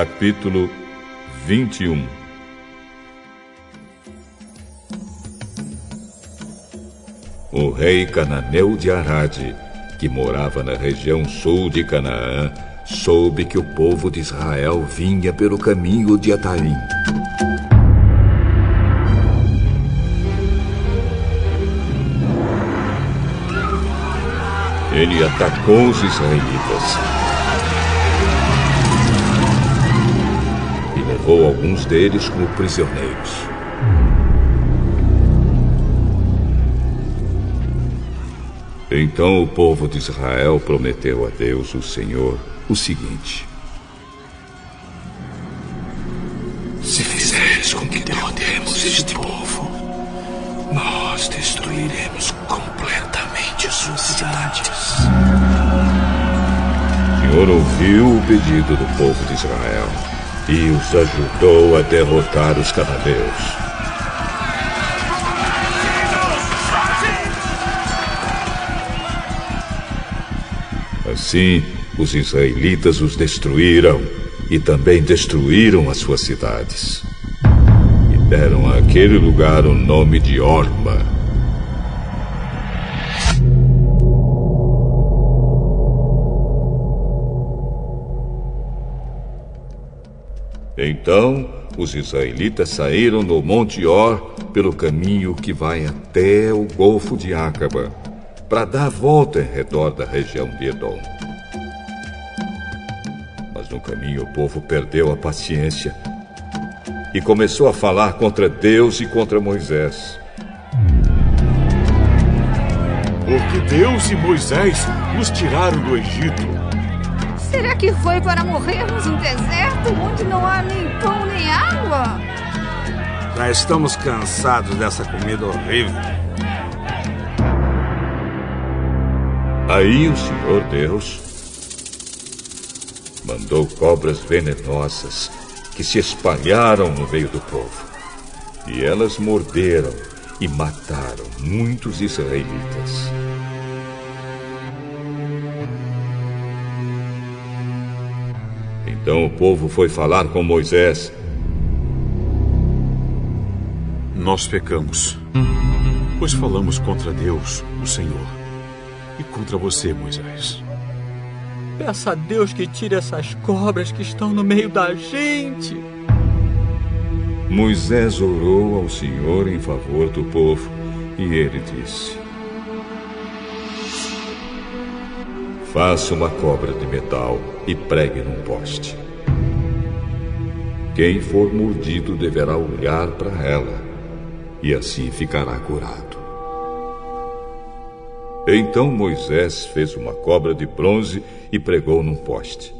Capítulo 21 O rei cananeu de Arade, que morava na região sul de Canaã, soube que o povo de Israel vinha pelo caminho de Atarim. Ele atacou os israelitas levou alguns deles como prisioneiros. Então o povo de Israel prometeu a Deus, o Senhor, o seguinte: Se fizeres com que derrotemos este povo, nós destruiremos completamente suas cidades. O Senhor ouviu o pedido do povo de Israel e os ajudou a derrotar os cananeus. Assim, os israelitas os destruíram e também destruíram as suas cidades. E deram àquele lugar o nome de Orma. Então, os israelitas saíram do Monte Or pelo caminho que vai até o Golfo de Acaba para dar volta em redor da região de Edom. Mas no caminho o povo perdeu a paciência e começou a falar contra Deus e contra Moisés. Porque Deus e Moisés nos tiraram do Egito. Será que foi para morrermos em deserto onde não há nem pão nem água? Já estamos cansados dessa comida horrível. Aí o Senhor Deus mandou cobras venenosas que se espalharam no meio do povo. E elas morderam e mataram muitos israelitas. Então o povo foi falar com Moisés. Nós pecamos, pois falamos contra Deus, o Senhor, e contra você, Moisés. Peça a Deus que tire essas cobras que estão no meio da gente. Moisés orou ao Senhor em favor do povo e ele disse: Faça uma cobra de metal e pregue num poste. Quem for mordido deverá olhar para ela e assim ficará curado. Então Moisés fez uma cobra de bronze e pregou num poste.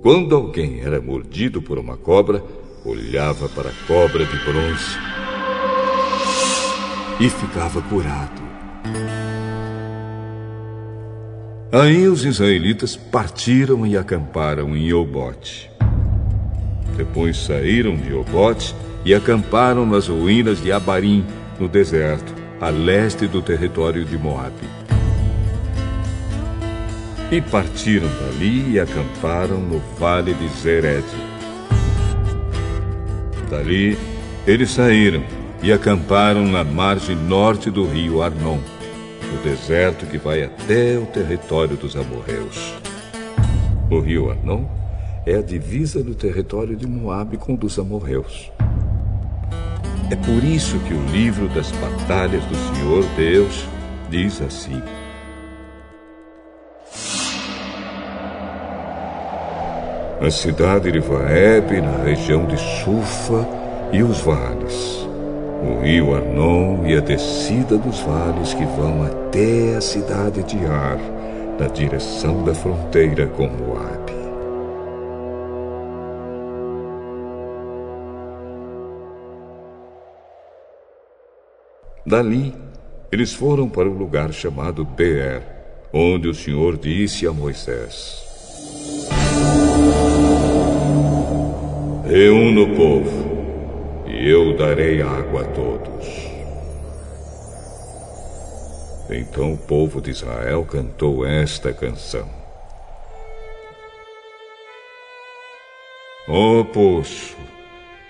Quando alguém era mordido por uma cobra, olhava para a cobra de bronze e ficava curado. Aí os israelitas partiram e acamparam em Obote. Depois saíram de Obote e acamparam nas ruínas de Abarim, no deserto, a leste do território de Moabe. E partiram dali e acamparam no vale de Zered. Dali, eles saíram e acamparam na margem norte do rio Arnon, no deserto que vai até o território dos amorreus. O rio Arnon é a divisa do território de Moabe com o dos amorreus. É por isso que o livro das batalhas do Senhor Deus diz assim: A cidade de Vaeb, na região de Sufa e os vales, o rio Arnon e a descida dos vales que vão até a cidade de Ar, na direção da fronteira com Moabe. Dali, eles foram para o lugar chamado Beer, onde o Senhor disse a Moisés: Reúna o povo, e eu darei água a todos. Então o povo de Israel cantou esta canção. Ó oh, poço,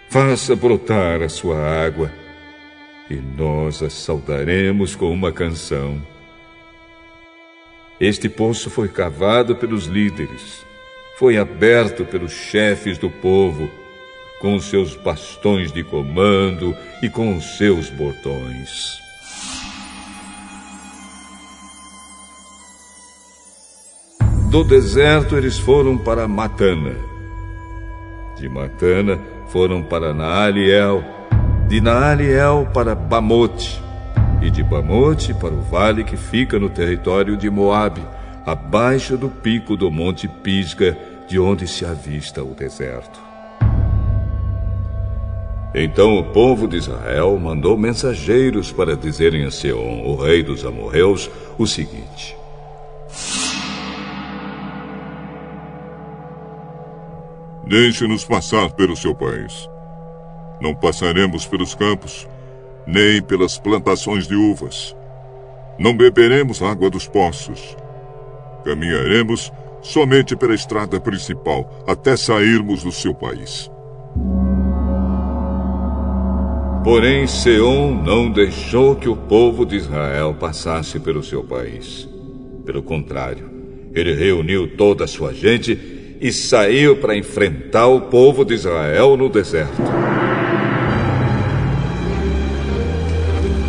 faça brotar a sua água e nós a saudaremos com uma canção. Este poço foi cavado pelos líderes, foi aberto pelos chefes do povo, com seus bastões de comando e com os seus botões. Do deserto eles foram para Matana. De Matana foram para Naaliel. De Naaliel para Bamote. E de Bamote para o vale que fica no território de Moabe, abaixo do pico do Monte Pisga, de onde se avista o deserto. Então o povo de Israel mandou mensageiros para dizerem a Seom, o rei dos amorreus, o seguinte: Deixe-nos passar pelo seu país. Não passaremos pelos campos, nem pelas plantações de uvas. Não beberemos água dos poços. Caminharemos somente pela estrada principal até sairmos do seu país. Porém, Seom não deixou que o povo de Israel passasse pelo seu país. Pelo contrário, ele reuniu toda a sua gente e saiu para enfrentar o povo de Israel no deserto.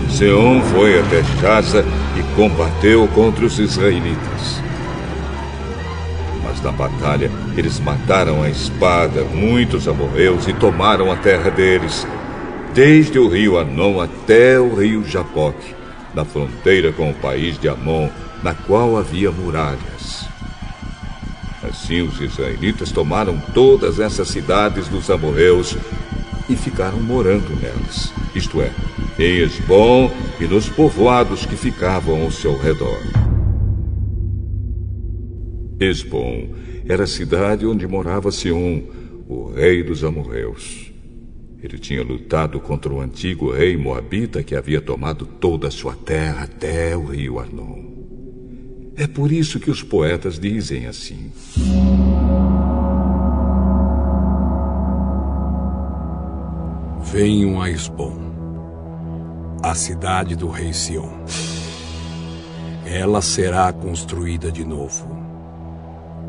Seom foi até Gaza e combateu contra os israelitas. Mas na batalha eles mataram a espada muitos amorreus e tomaram a terra deles, desde o rio Anon até o rio Jaboque, na fronteira com o país de Amon, na qual havia muralhas. Assim os israelitas tomaram todas essas cidades dos amorreus e ficaram morando nelas, isto é, em Esbom e nos povoados que ficavam ao seu redor. Esbom era a cidade onde morava Sion, o rei dos amorreus. Ele tinha lutado contra o antigo rei moabita que havia tomado toda a sua terra até o rio Arnon. É por isso que os poetas dizem assim. Venham a Esbom, a cidade do rei Sião. Ela será construída de novo.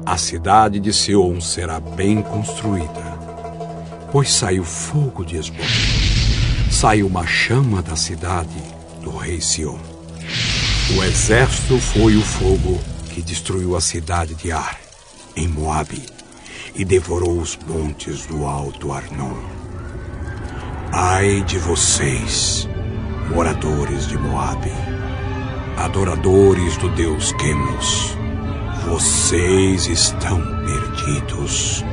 A cidade de Sion será bem construída, pois saiu fogo de Esbom. Saiu uma chama da cidade do rei Sion. O exército foi o fogo que destruiu a cidade de Ar, em Moabe, e devorou os montes do Alto Arnon. Ai de vocês, moradores de Moabe, adoradores do deus Quemos, vocês estão perdidos.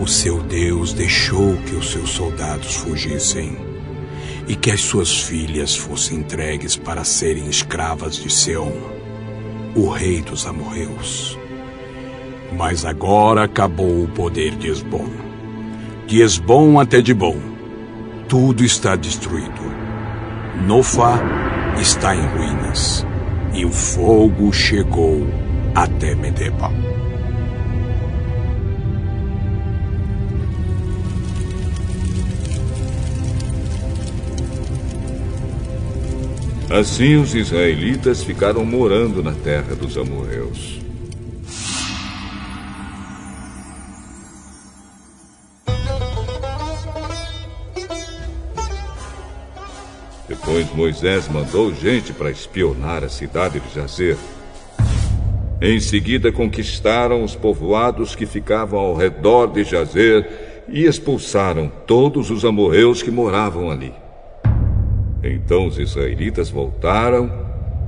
O seu Deus deixou que os seus soldados fugissem e que as suas filhas fossem entregues para serem escravas de Seom, o rei dos amorreus. Mas agora acabou o poder de Esbom. De Esbom até Dibom, tudo está destruído. Nofa está em ruínas e o fogo chegou até Medeba. Assim os israelitas ficaram morando na terra dos amorreus. Depois Moisés mandou gente para espionar a cidade de Jazer. Em seguida conquistaram os povoados que ficavam ao redor de Jazer e expulsaram todos os amorreus que moravam ali. Então os israelitas voltaram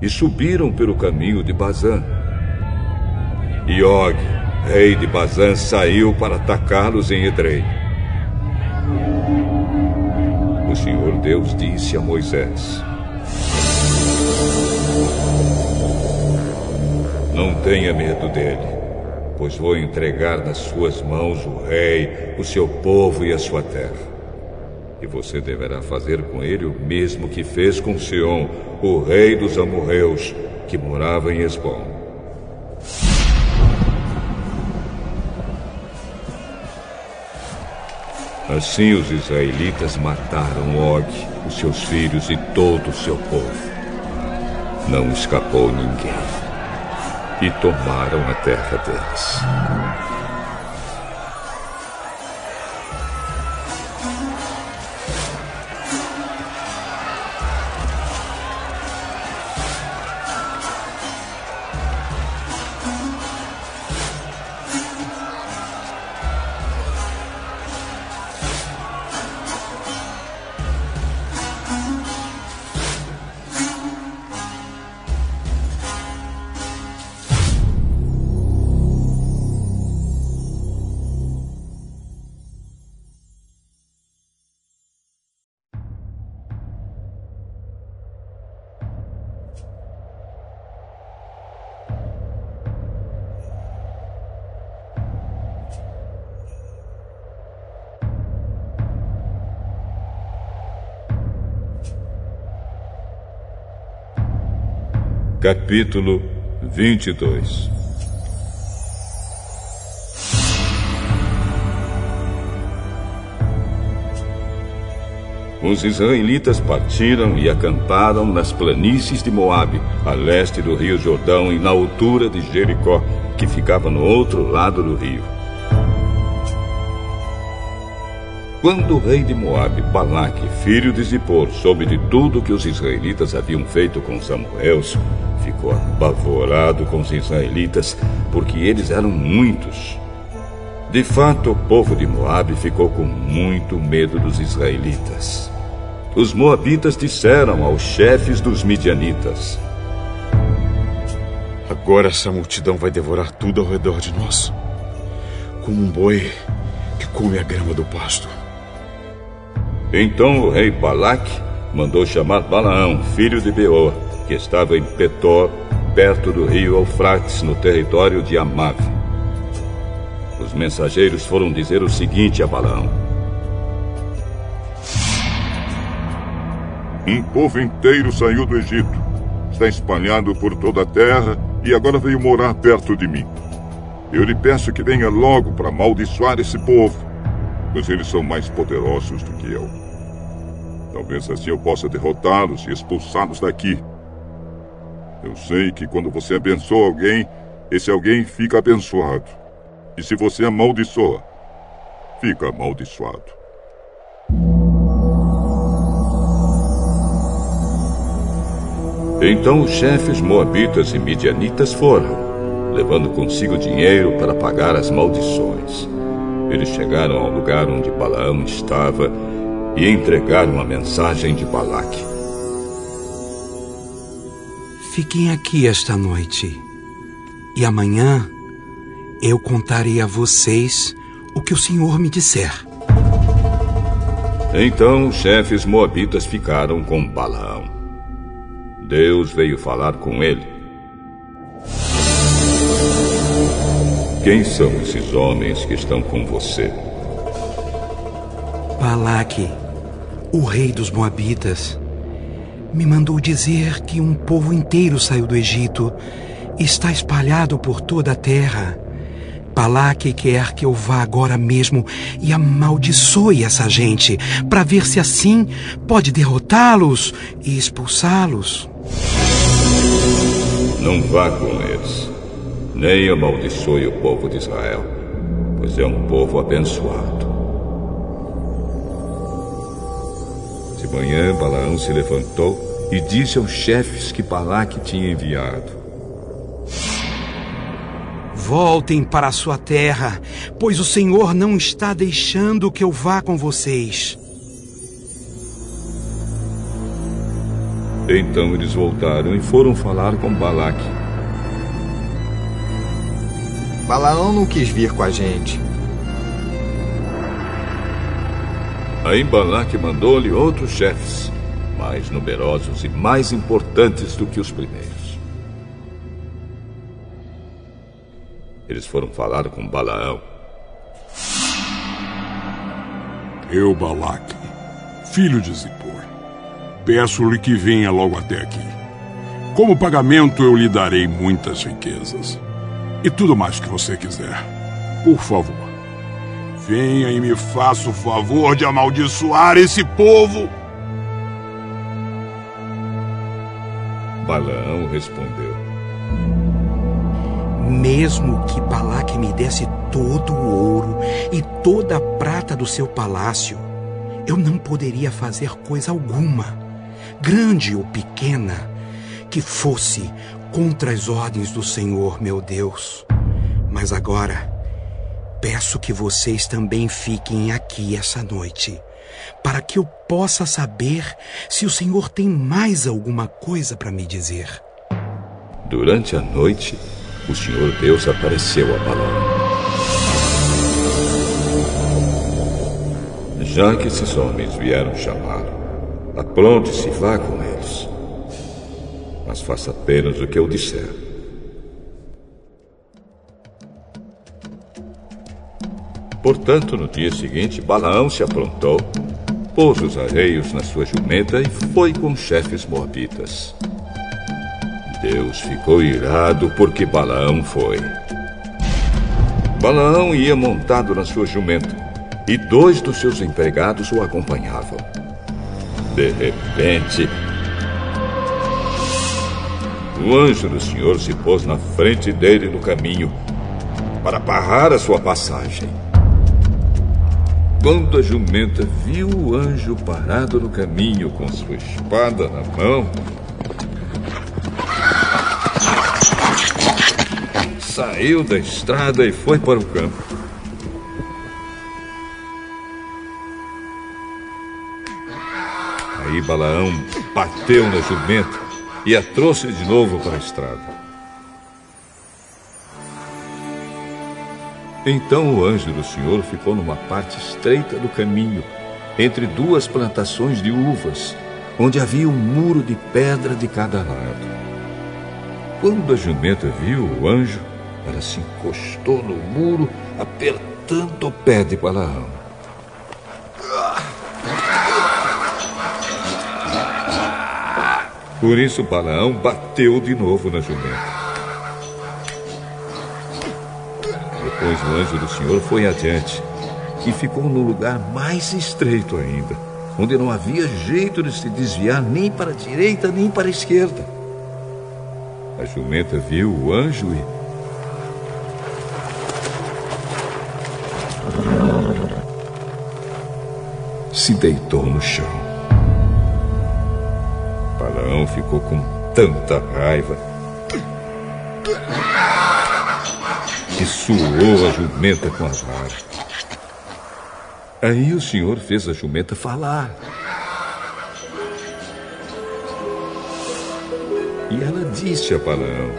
e subiram pelo caminho de Bazã. E Og, rei de Bazã, saiu para atacá-los em Edrei. O Senhor Deus disse a Moisés: Não tenha medo dele, pois vou entregar nas suas mãos o rei, o seu povo e a sua terra. E você deverá fazer com ele o mesmo que fez com Sion, o rei dos amorreus, que morava em Esbom. Assim os israelitas mataram Og, os seus filhos e todo o seu povo. Não escapou ninguém. E tomaram a terra deles. Capítulo 22 Os israelitas partiram e acamparam nas planícies de Moabe, a leste do rio Jordão e na altura de Jericó, que ficava no outro lado do rio. Quando o rei de Moabe, Balaque, filho de Zippor, soube de tudo que os israelitas haviam feito com Samuel, ficou apavorado com os israelitas, porque eles eram muitos. De fato, o povo de Moabe ficou com muito medo dos israelitas. Os moabitas disseram aos chefes dos midianitas: Agora essa multidão vai devorar tudo ao redor de nós, como um boi que come a grama do pasto. Então o rei Balaque mandou chamar Balaão, filho de Beor, que estava em Petor, perto do rio Eufrates, no território de Amave. Os mensageiros foram dizer o seguinte a Balaão: Um povo inteiro saiu do Egito, está espalhado por toda a terra e agora veio morar perto de mim. Eu lhe peço que venha logo para amaldiçoar esse povo, pois eles são mais poderosos do que eu. Talvez assim eu possa derrotá-los e expulsá-los daqui. Eu sei que quando você abençoa alguém, esse alguém fica abençoado. E se você amaldiçoa, fica amaldiçoado. Então os chefes moabitas e midianitas foram, levando consigo dinheiro para pagar as maldições. Eles chegaram ao lugar onde Balaão estava e entregaram a mensagem de Balaque. Fiquem aqui esta noite, e amanhã eu contarei a vocês o que o Senhor me disser. Então os chefes moabitas ficaram com Balaão. Deus veio falar com ele. Quem são esses homens que estão com você? Balaque, o rei dos Moabitas, me mandou dizer que um povo inteiro saiu do Egito e está espalhado por toda a terra. Balaque quer que eu vá agora mesmo e amaldiçoe essa gente, para ver se assim pode derrotá-los e expulsá-los. Não vá com eles, nem amaldiçoe o povo de Israel, pois é um povo abençoado. Manhã, Balaão se levantou e disse aos chefes que Balaque tinha enviado: Voltem para a sua terra, pois o Senhor não está deixando que eu vá com vocês. Então eles voltaram e foram falar com Balaque. Balaão não quis vir com a gente. Aí Balaque mandou-lhe outros chefes, mais numerosos e mais importantes do que os primeiros. Eles foram falar com Balaão. Eu, Balaque, filho de Zippor, peço-lhe que venha logo até aqui. Como pagamento, eu lhe darei muitas riquezas. E tudo mais que você quiser. Por favor, venha e me faça o favor de amaldiçoar esse povo. Balaão respondeu: Mesmo que Balaque me desse todo o ouro e toda a prata do seu palácio, eu não poderia fazer coisa alguma, grande ou pequena, que fosse contra as ordens do Senhor, meu Deus. Mas agora, peço que vocês também fiquem aqui essa noite para que eu possa saber se o Senhor tem mais alguma coisa para me dizer. Durante a noite, o Senhor Deus apareceu a Balaão. Já que esses homens vieram chamá-lo, apronte-se e vá com eles. Mas faça apenas o que eu disser. Portanto, no dia seguinte, Balaão se aprontou pôs os arreios na sua jumenta e foi com os chefes moabitas. Deus ficou irado porque Balaão foi. Balaão ia montado na sua jumenta e dois dos seus empregados o acompanhavam. De repente, o anjo do Senhor se pôs na frente dele no caminho para barrar a sua passagem. Quando a jumenta viu o anjo parado no caminho com sua espada na mão, saiu da estrada e foi para o campo. Aí Balaão bateu na jumenta e a trouxe de novo para a estrada. Então o anjo do Senhor ficou numa parte estreita do caminho, entre duas plantações de uvas, onde havia um muro de pedra de cada lado. Quando a jumenta viu o anjo, ela se encostou no muro, apertando o pé de Balaão. Por isso Balaão bateu de novo na jumenta. Depois o anjo do Senhor foi adiante e ficou no lugar mais estreito ainda, onde não havia jeito de se desviar nem para a direita nem para a esquerda. A jumenta viu o anjo e. Se deitou no chão. Balaão ficou com tanta raiva e suou a jumenta com as varas. Aí o senhor fez a jumenta falar. E ela disse a Balaão: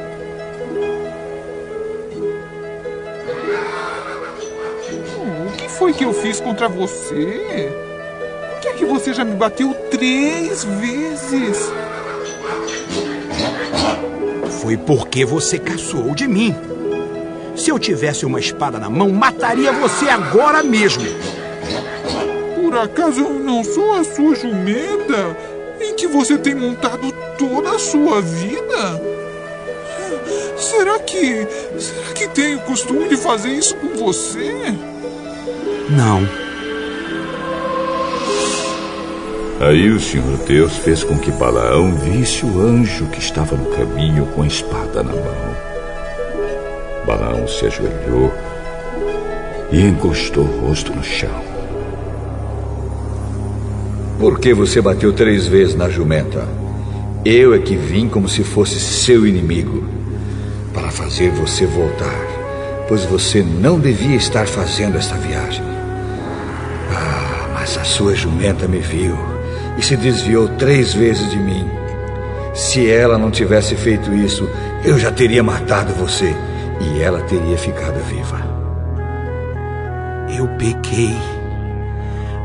oh, O que foi que eu fiz contra você? Por que é que você já me bateu três vezes? Foi porque você caçoou de mim. Se eu tivesse uma espada na mão, mataria você agora mesmo. Por acaso eu não sou a sua jumenta em que você tem montado toda a sua vida? Será que. Será que tenho o costume de fazer isso com você? Não. Aí o Senhor Deus fez com que Balaão visse o anjo que estava no caminho com a espada na mão. Balaão se ajoelhou e encostou o rosto no chão. Por que você bateu três vezes na jumenta? Eu é que vim como se fosse seu inimigo para fazer você voltar, pois você não devia estar fazendo esta viagem. Ah, mas a sua jumenta me viu e se desviou três vezes de mim. Se ela não tivesse feito isso, eu já teria matado você e ela teria ficado viva. Eu pequei.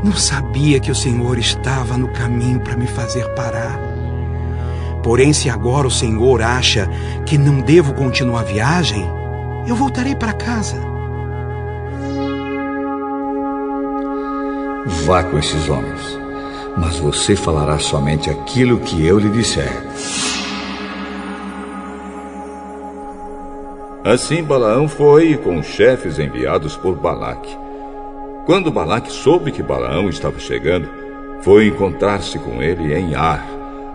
Não sabia que o Senhor estava no caminho para me fazer parar. Porém, se agora o Senhor acha que não devo continuar a viagem, eu voltarei para casa. Vá com esses homens, mas você falará somente aquilo que eu lhe disser. Assim Balaão foi com os chefes enviados por Balaque. Quando Balaque soube que Balaão estava chegando, foi encontrar-se com ele em Ar,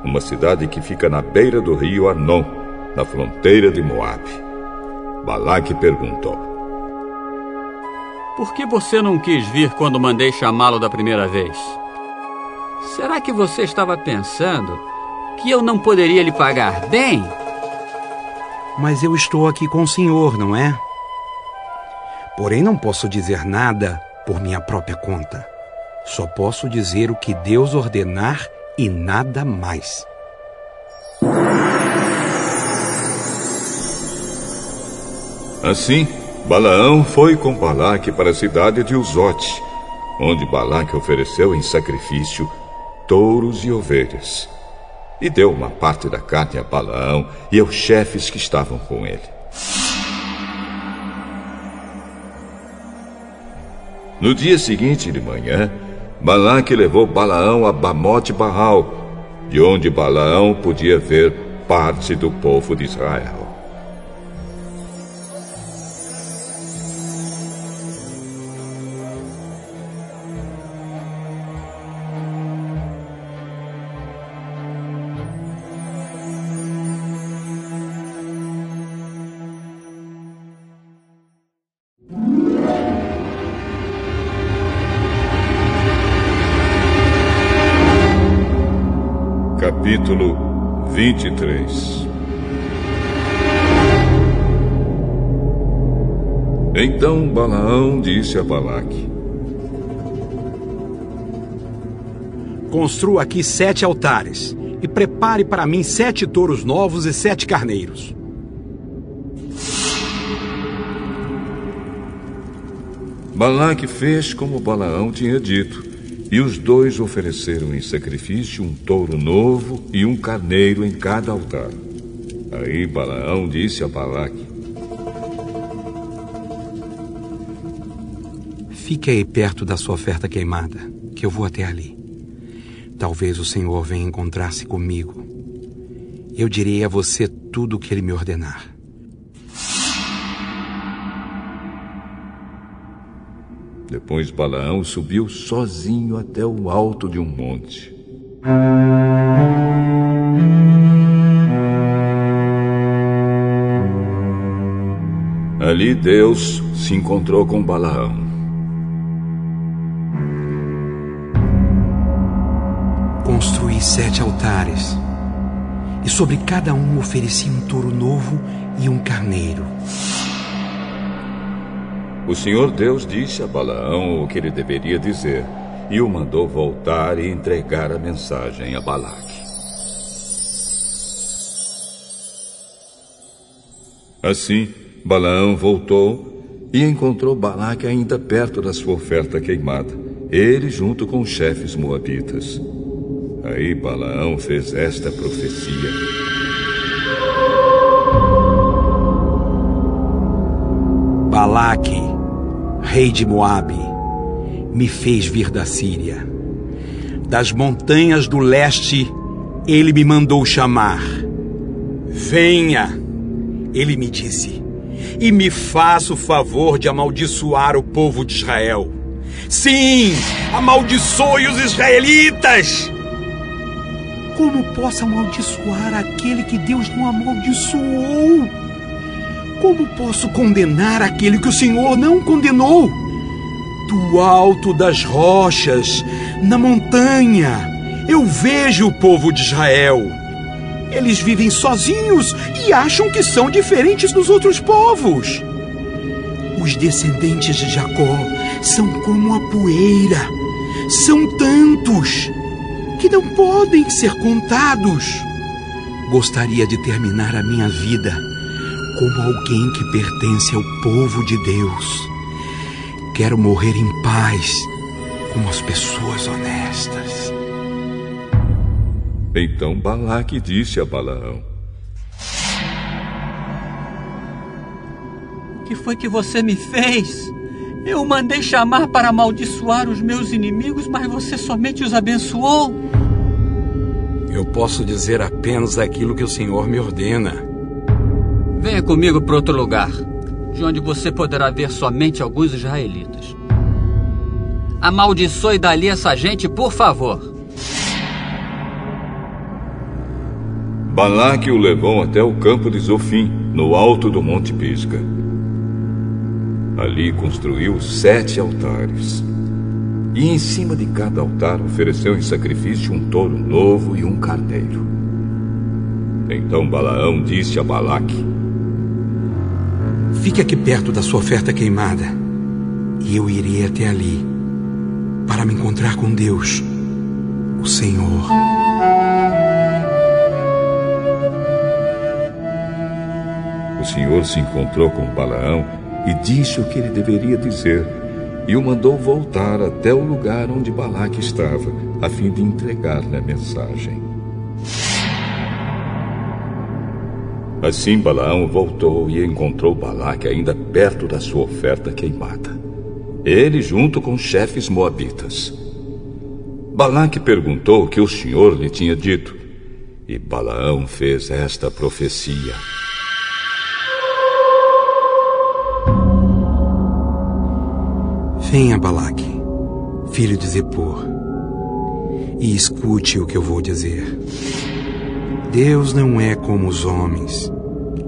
uma cidade que fica na beira do rio Arnon, na fronteira de Moabe. Balaque perguntou: Por que você não quis vir quando mandei chamá-lo da primeira vez? Será que você estava pensando que eu não poderia lhe pagar bem? Mas eu estou aqui com o senhor, não é? Porém, não posso dizer nada por minha própria conta. Só posso dizer o que Deus ordenar e nada mais. Assim, Balaão foi com Balaque para a cidade de Uzote, onde Balaque ofereceu em sacrifício touros e ovelhas. E deu uma parte da carne a Balaão e aos chefes que estavam com ele. No dia seguinte de manhã, Balaque levou Balaão a Bamote Baal, de onde Balaão podia ver parte do povo de Israel. 23 Então Balaão disse a Balaque: Construa aqui sete altares e prepare para mim sete touros novos e sete carneiros. Balaque fez como Balaão tinha dito, e os dois ofereceram em sacrifício um touro novo e um carneiro em cada altar. Aí Balaão disse a Balaque: Fique aí perto da sua oferta queimada, que eu vou até ali. Talvez o Senhor venha encontrar-se comigo. Eu direi a você tudo o que ele me ordenar. Depois Balaão subiu sozinho até o alto de um monte. Ali Deus se encontrou com Balaão. Construí sete altares, e sobre cada um ofereci um touro novo e um carneiro. O Senhor Deus disse a Balaão o que ele deveria dizer e o mandou voltar e entregar a mensagem a Balaque. Assim, Balaão voltou e encontrou Balaque ainda perto da sua oferta queimada, ele junto com os chefes moabitas. Aí Balaão fez esta profecia. Balaque, rei de Moabe, me fez vir da Síria. Das montanhas do leste, ele me mandou chamar. Venha, ele me disse, e me faça o favor de amaldiçoar o povo de Israel. Sim, amaldiçoe os israelitas! Como posso amaldiçoar aquele que Deus não amaldiçoou? Como posso condenar aquele que o Senhor não condenou? Do alto das rochas, na montanha, eu vejo o povo de Israel. Eles vivem sozinhos e acham que são diferentes dos outros povos. Os descendentes de Jacó são como a poeira. São tantos que não podem ser contados. Gostaria de terminar a minha vida como alguém que pertence ao povo de Deus. Quero morrer em paz, como as pessoas honestas. Então Balaque disse a Balaão: O que foi que você me fez? Eu mandei chamar para amaldiçoar os meus inimigos, mas você somente os abençoou. Eu posso dizer apenas aquilo que o Senhor me ordena. Venha comigo para outro lugar, de onde você poderá ver somente alguns israelitas. Amaldiçoe dali essa gente, por favor. Balaque o levou até o campo de Zofim, no alto do Monte Pisga. Ali construiu sete altares. E em cima de cada altar ofereceu em sacrifício um touro novo e um carneiro. Então Balaão disse a Balaque: Fique aqui perto da sua oferta queimada, e eu irei até ali para me encontrar com Deus, o Senhor. O Senhor se encontrou com Balaão e disse o que ele deveria dizer, e o mandou voltar até o lugar onde Balaque estava, a fim de entregar-lhe a mensagem. Assim Balaão voltou e encontrou Balaque ainda perto da sua oferta queimada. Ele junto com chefes moabitas. Balaque perguntou o que o Senhor lhe tinha dito, e Balaão fez esta profecia. Venha, Balaque, filho de Zepor, e escute o que eu vou dizer. Deus não é como os homens,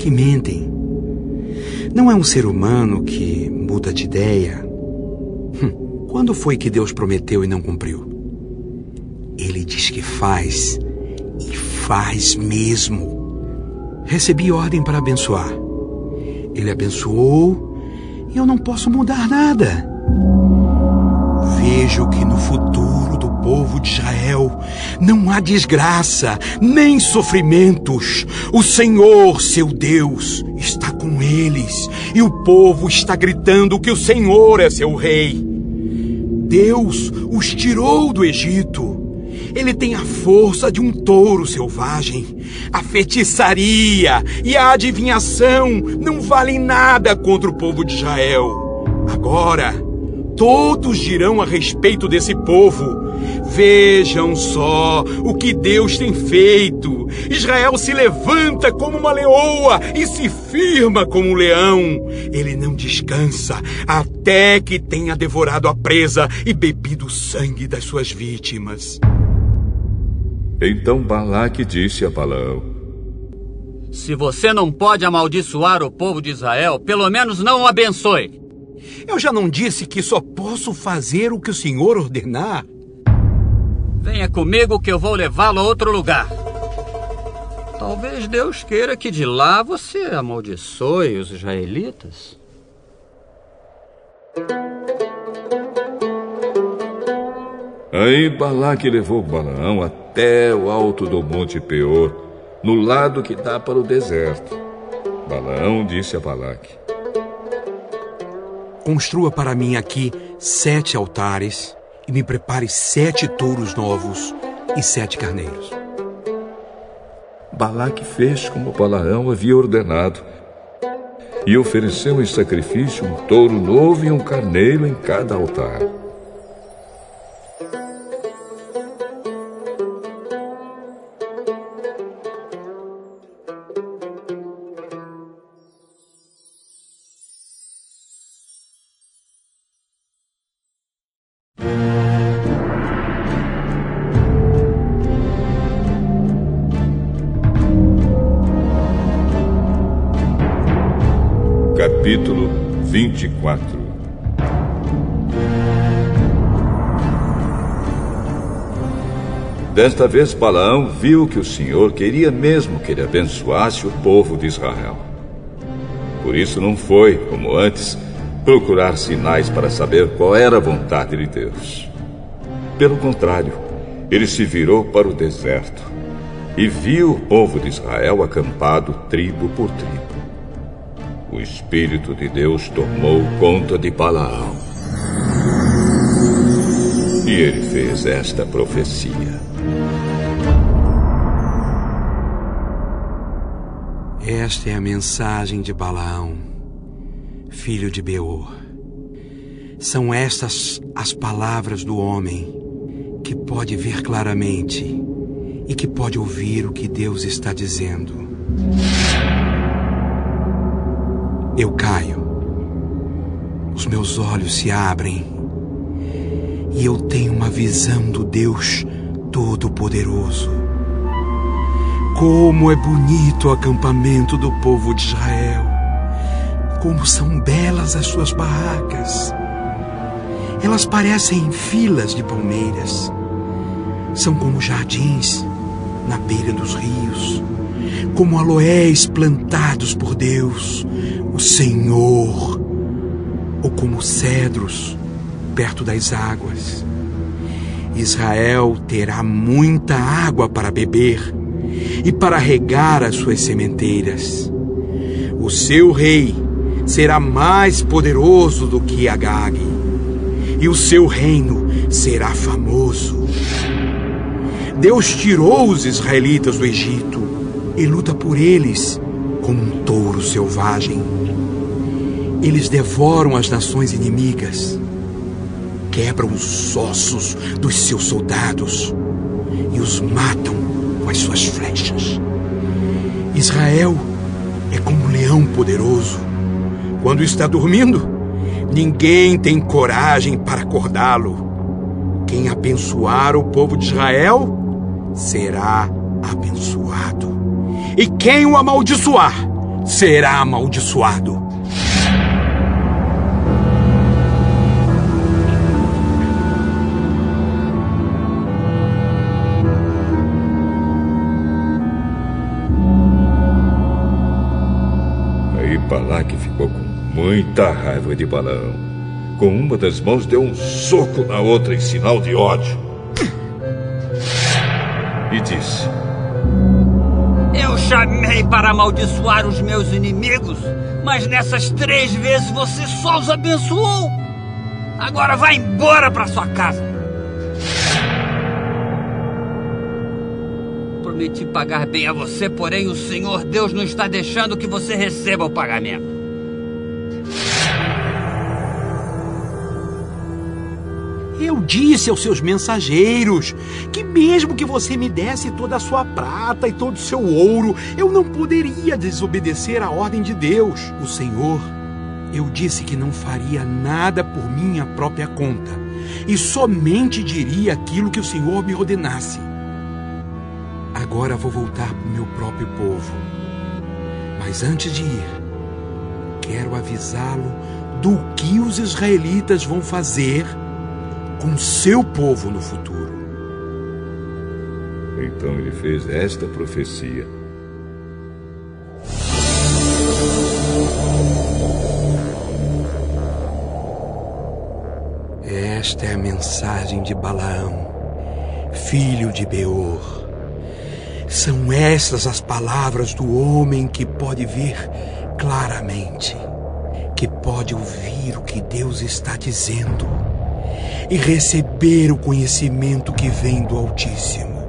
que mentem. Não é um ser humano que muda de ideia. Hum, quando foi que Deus prometeu e não cumpriu? Ele diz que faz, e faz mesmo. Recebi ordem para abençoar. Ele abençoou e eu não posso mudar nada. Vejo que no futuro povo de Israel não há desgraça, nem sofrimentos. O Senhor, seu Deus, está com eles e o povo está gritando que o Senhor é seu rei. Deus os tirou do Egito. Ele tem a força de um touro selvagem. A feitiçaria e a adivinhação não valem nada contra o povo de Israel. Agora, todos dirão a respeito desse povo. Vejam só o que Deus tem feito. Israel se levanta como uma leoa e se firma como um leão. Ele não descansa até que tenha devorado a presa e bebido o sangue das suas vítimas. Então Balaque disse a Balaão: Se você não pode amaldiçoar o povo de Israel, pelo menos não o abençoe. Eu já não disse que só posso fazer o que o senhor ordenar? Venha comigo que eu vou levá-lo a outro lugar. Talvez Deus queira que de lá você amaldiçoe os israelitas. Aí Balaque levou Balaão até o alto do Monte Peor, no lado que dá para o deserto. Balaão disse a Balaque: Construa para mim aqui sete altares e me prepare sete touros novos e sete carneiros. Balaque fez como Balaão havia ordenado e ofereceu em sacrifício um touro novo e um carneiro em cada altar. 24 Desta vez Balaão viu que o Senhor queria mesmo que ele abençoasse o povo de Israel. Por isso não foi, como antes, procurar sinais para saber qual era a vontade de Deus. Pelo contrário, ele se virou para o deserto e viu o povo de Israel acampado tribo por tribo. O Espírito de Deus tomou conta de Balaão. E ele fez esta profecia. Esta é a mensagem de Balaão, filho de Beor. São estas as palavras do homem que pode ver claramente e que pode ouvir o que Deus está dizendo. Eu caio, os meus olhos se abrem E eu tenho uma visão do Deus Todo-Poderoso. Como é bonito o acampamento do povo de Israel. Como são belas as suas barracas. Elas parecem filas de palmeiras. São como jardins na beira dos rios, como aloés plantados por Deus, o Senhor, ou como cedros perto das águas. Israel terá muita água para beber e para regar as suas sementeiras. O seu rei será mais poderoso do que Agag, e o seu reino será famoso. Deus tirou os israelitas do Egito e luta por eles como um touro selvagem. Eles devoram as nações inimigas, quebram os ossos dos seus soldados e os matam com as suas flechas. Israel é como um leão poderoso. Quando está dormindo, ninguém tem coragem para acordá-lo. Quem abençoar o povo de Israel será abençoado. E quem o amaldiçoar será amaldiçoado. Aí Balaque ficou com muita raiva de Balaão. Com uma das mãos deu um soco na outra em sinal de ódio e disse: chamei para amaldiçoar os meus inimigos, mas nessas três vezes você só os abençoou. Agora vá embora para sua casa. Prometi pagar bem a você, porém o Senhor Deus não está deixando que você receba o pagamento. Disse aos seus mensageiros que, mesmo que você me desse toda a sua prata e todo o seu ouro, eu não poderia desobedecer à ordem de Deus, o Senhor. Eu disse que não faria nada por minha própria conta e somente diria aquilo que o Senhor me ordenasse. Agora vou voltar para o meu próprio povo. Mas antes de ir, quero avisá-lo do que os israelitas vão fazer com seu povo no futuro. Então ele fez esta profecia. Esta é a mensagem de Balaão, filho de Beor. São estas as palavras do homem que pode ver claramente, que pode ouvir o que Deus está dizendo e receber o conhecimento que vem do Altíssimo.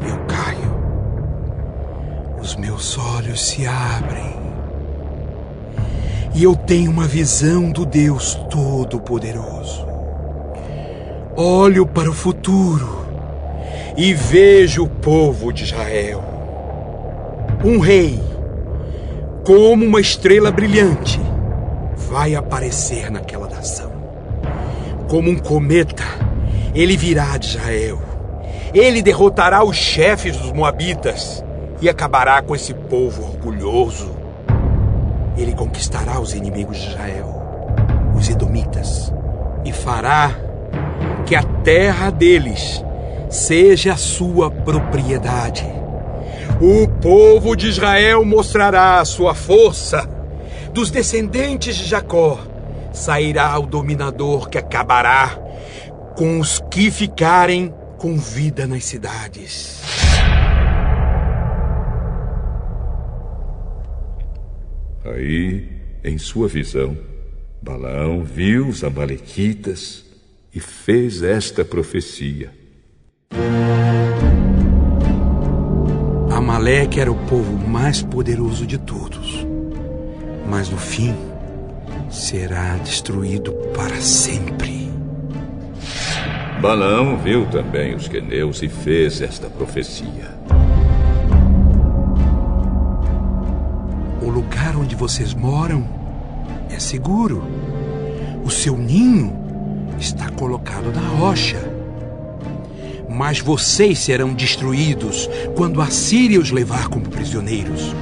Eu caio, os meus olhos se abrem e eu tenho uma visão do Deus Todo-Poderoso. Olho para o futuro e vejo o povo de Israel. Um rei, como uma estrela brilhante, vai aparecer naquela nação. Como um cometa, ele virá de Israel. Ele derrotará os chefes dos Moabitas e acabará com esse povo orgulhoso. Ele conquistará os inimigos de Israel, os Edomitas, e fará que a terra deles seja sua propriedade. O povo de Israel mostrará a sua força. Dos descendentes de Jacó sairá o dominador que acabará com os que ficarem com vida nas cidades. Aí, em sua visão, Balaão viu os Amalequitas e fez esta profecia. Amaleque era o povo mais poderoso de todos, mas no fim será destruído para sempre. Balaão viu também os queneus e fez esta profecia. O lugar onde vocês moram é seguro. O seu ninho está colocado na rocha. Mas vocês serão destruídos quando a Síria os levar como prisioneiros.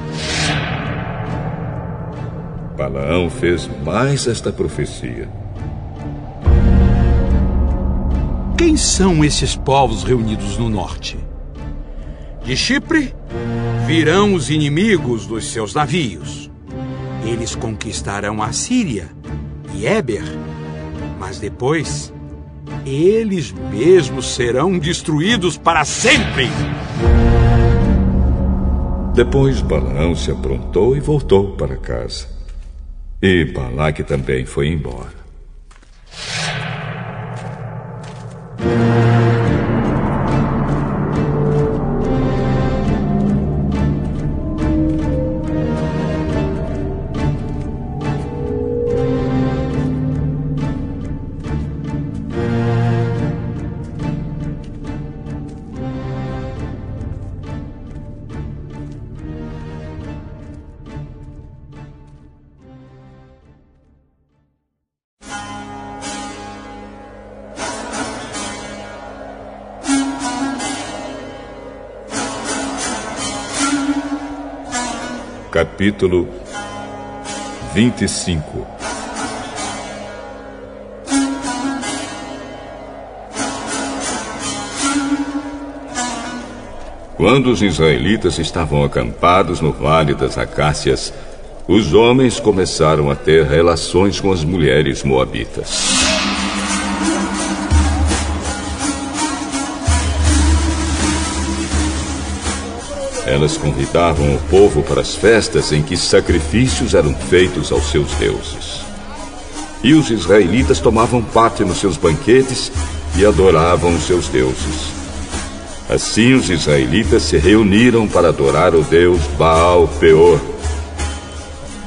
Balaão fez mais esta profecia. Quem são esses povos reunidos no norte? De Chipre virão os inimigos dos seus navios. Eles conquistarão a Síria e Éber, mas depois eles mesmos serão destruídos para sempre. Depois Balaão se aprontou e voltou para casa. E Balaque também foi embora. Capítulo 25 Quando os israelitas estavam acampados no Vale das Acácias, os homens começaram a ter relações com as mulheres moabitas. Elas convidavam o povo para as festas em que sacrifícios eram feitos aos seus deuses. E os israelitas tomavam parte nos seus banquetes e adoravam os seus deuses. Assim os israelitas se reuniram para adorar o deus Baal Peor.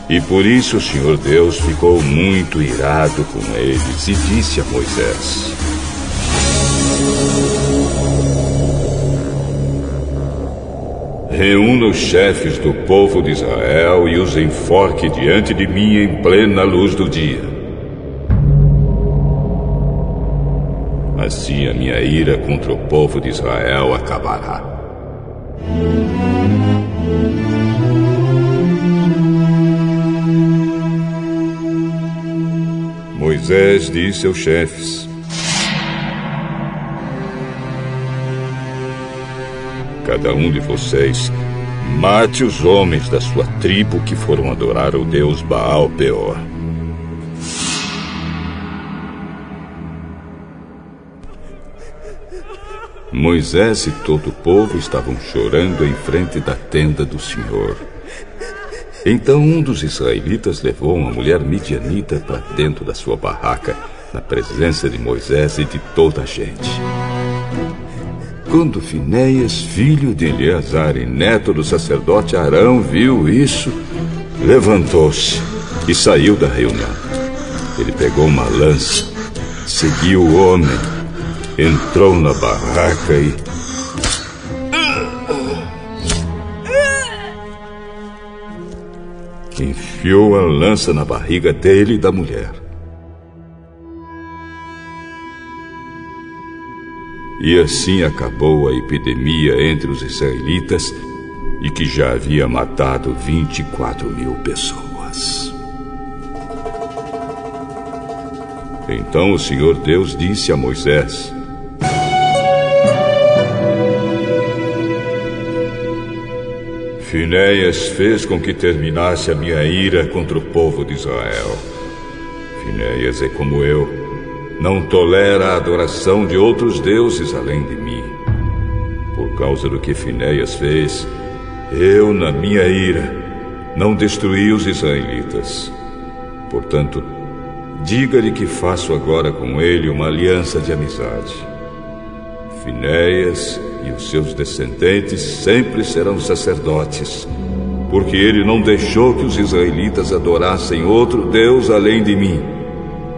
E por isso o Senhor Deus ficou muito irado com eles e disse a Moisés: Reúna os chefes do povo de Israel e os enforque diante de mim em plena luz do dia. Assim a minha ira contra o povo de Israel acabará. Moisés disse aos chefes: cada um de vocês, mate os homens da sua tribo que foram adorar o deus Baal Peor. Moisés e todo o povo estavam chorando em frente da tenda do Senhor. Então um dos israelitas levou uma mulher midianita para dentro da sua barraca, na presença de Moisés e de toda a gente. Quando Finéias, filho de Eleazar e neto do sacerdote Arão, viu isso, levantou-se e saiu da reunião. Ele pegou uma lança, seguiu o homem, entrou na barraca e. Enfiou a lança na barriga dele e da mulher. E assim acabou a epidemia entre os israelitas e que já havia matado 24 mil pessoas. Então o Senhor Deus disse a Moisés: Finéias fez com que terminasse a minha ira contra o povo de Israel. Finéias é como eu não tolera a adoração de outros deuses além de mim. Por causa do que Finéias fez, eu, na minha ira, não destruí os israelitas. Portanto, diga-lhe que faço agora com ele uma aliança de amizade. Finéias e os seus descendentes sempre serão sacerdotes, porque ele não deixou que os israelitas adorassem outro Deus além de mim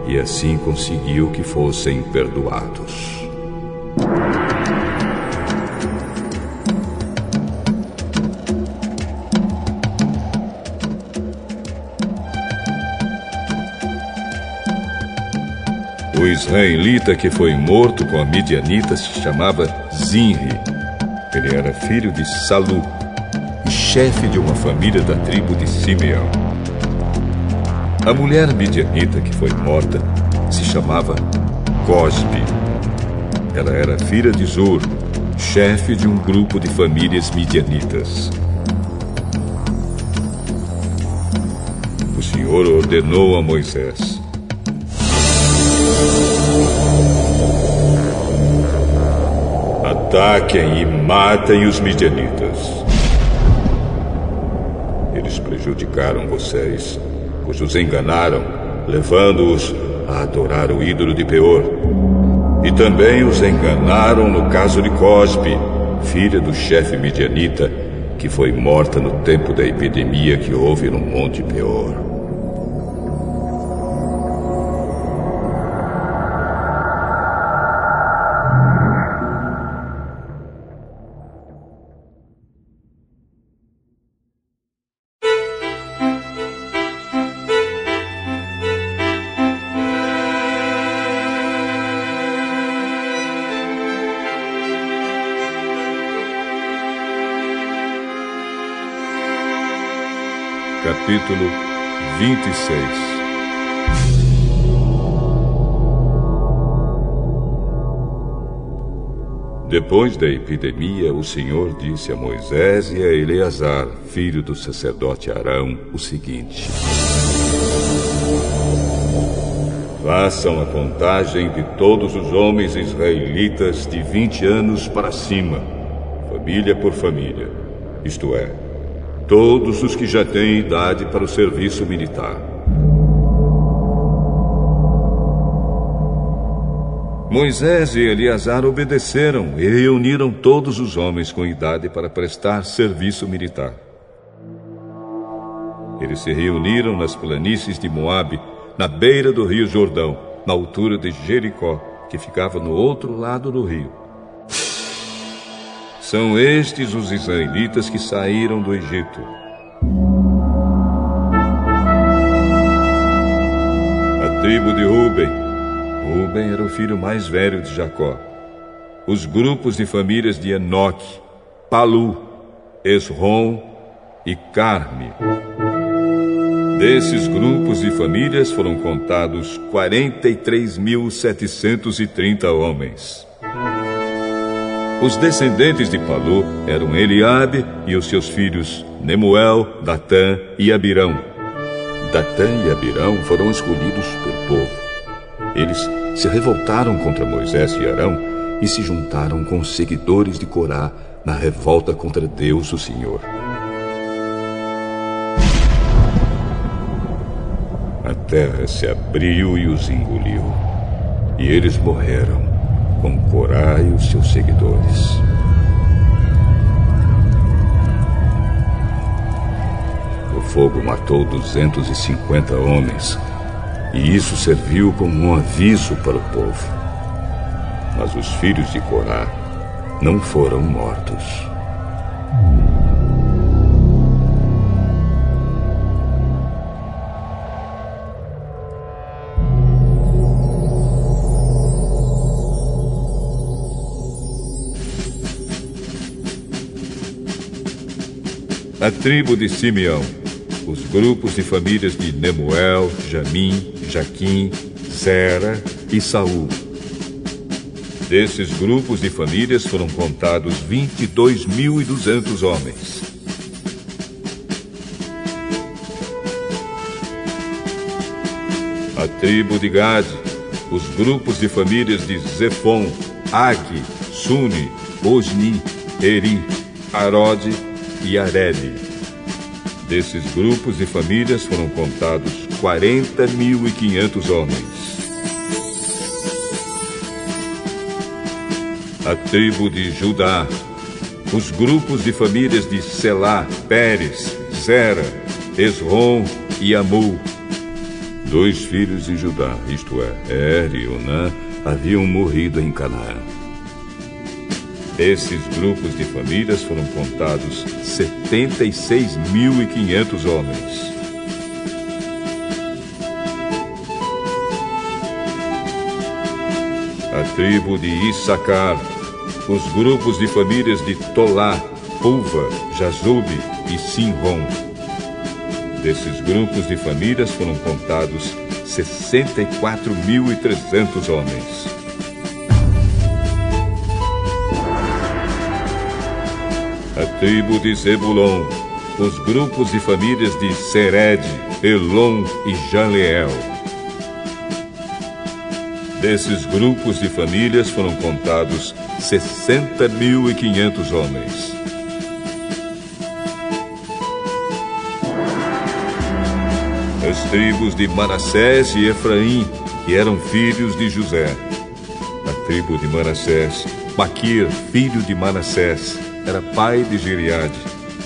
e assim conseguiu que fossem perdoados. O israelita que foi morto com a midianita se chamava Zinri. Ele era filho de Salu e chefe de uma família da tribo de Simeão. A mulher midianita que foi morta se chamava Cosbe. Ela era filha de Zur, chefe de um grupo de famílias midianitas. O Senhor ordenou a Moisés: Ataquem e matem os midianitas. Eles prejudicaram vocês, os enganaram, levando-os a adorar o ídolo de Peor. E também os enganaram no caso de Cospe, filha do chefe midianita, que foi morta no tempo da epidemia que houve no Monte Peor. Capítulo 26 Depois da epidemia, o Senhor disse a Moisés e a Eleazar, filho do sacerdote Arão, o seguinte: Façam a contagem de todos os homens israelitas de 20 anos para cima, família por família, isto é, todos os que já têm idade para o serviço militar. Moisés e Eleazar obedeceram e reuniram todos os homens com idade para prestar serviço militar. Eles se reuniram nas planícies de Moabe, na beira do rio Jordão, na altura de Jericó, que ficava no outro lado do rio. São estes os israelitas que saíram do Egito. A tribo de Ruben. Ruben era o filho mais velho de Jacó. Os grupos de famílias de Enoque, Palu, Esrom e Carme. Desses grupos de famílias foram contados 43.730 homens. Os descendentes de Palu eram Eliabe e os seus filhos Nemuel, Datã e Abirão. Datã e Abirão foram escolhidos pelo povo. Eles se revoltaram contra Moisés e Arão e se juntaram com os seguidores de Corá na revolta contra Deus, o Senhor. A terra se abriu e os engoliu, e eles morreram com Corá e os seus seguidores. O fogo matou 250 homens, e isso serviu como um aviso para o povo. Mas os filhos de Corá não foram mortos. A tribo de Simeão, os grupos de famílias de Nemuel, Jamim, Jaquim, Zera e Saul. Desses grupos de famílias foram contados 22.200 homens. A tribo de Gade, os grupos de famílias de Zefon, Ag, Suni, Osni, Eri, Arode e Areli. Desses grupos e famílias foram contados 40.500 homens. A tribo de Judá, os grupos de famílias de Selá, Pérez, Zera, Esrom e Amu. Dois filhos de Judá, isto é, Er e Onã, haviam morrido em Canaã. Esses grupos de famílias foram contados 76.500 homens. A tribo de Issacar, os grupos de famílias de Tolá, Pulva, Jazube e Sinrom. Desses grupos de famílias foram contados 64.300 homens. A tribo de Zebulon, os grupos de famílias de Sered, Elon e Jaleel. Desses grupos de famílias foram contados 60.500 homens. As tribos de Manassés e Efraim, que eram filhos de José. A tribo de Manassés, Maquir, filho de Manassés, era pai de Giriade.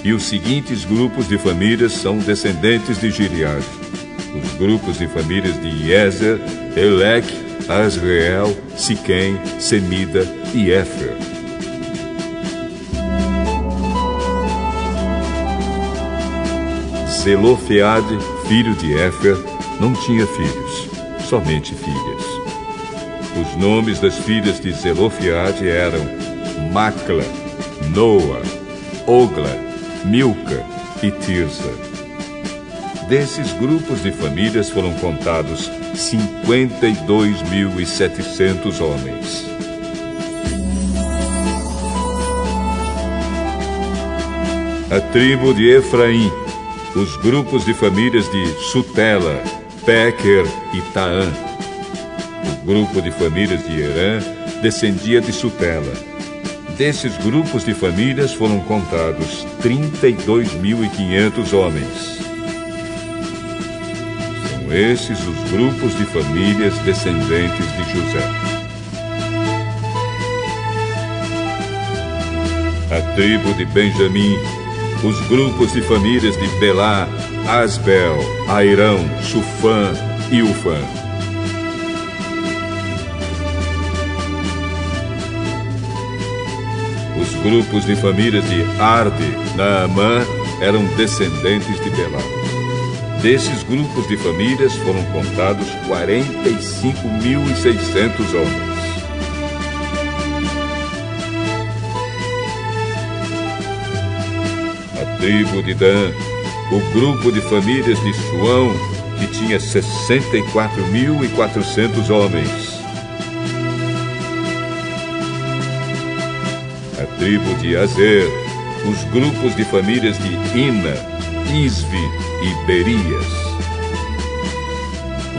E os seguintes grupos de famílias são descendentes de Giriade. Os grupos de famílias de Iezer, Elec, Asreel, Siquém, Semida e Éfer. Zelofeade, filho de Éfer, não tinha filhos, somente filhas. Os nomes das filhas de Zelofeade eram Macla, Noa, Ogla, Milca e Tirza. Desses grupos de famílias foram contados 52.700 homens. A tribo de Efraim, os grupos de famílias de Sutela, Peker e Taã. O grupo de famílias de Herã descendia de Sutela. Desses grupos de famílias foram contados 32.500 homens. São esses os grupos de famílias descendentes de José. A tribo de Benjamim, os grupos de famílias de Belá, Asbel, Airão, Sufã e Ufã. Grupos de famílias de Arde, Naamã, eram descendentes de Belá. Desses grupos de famílias foram contados 45.600 homens. A tribo de Dan, o grupo de famílias de Suão, que tinha 64.400 homens. Tribo de Azer, os grupos de famílias de Ina, Isvi e Berias.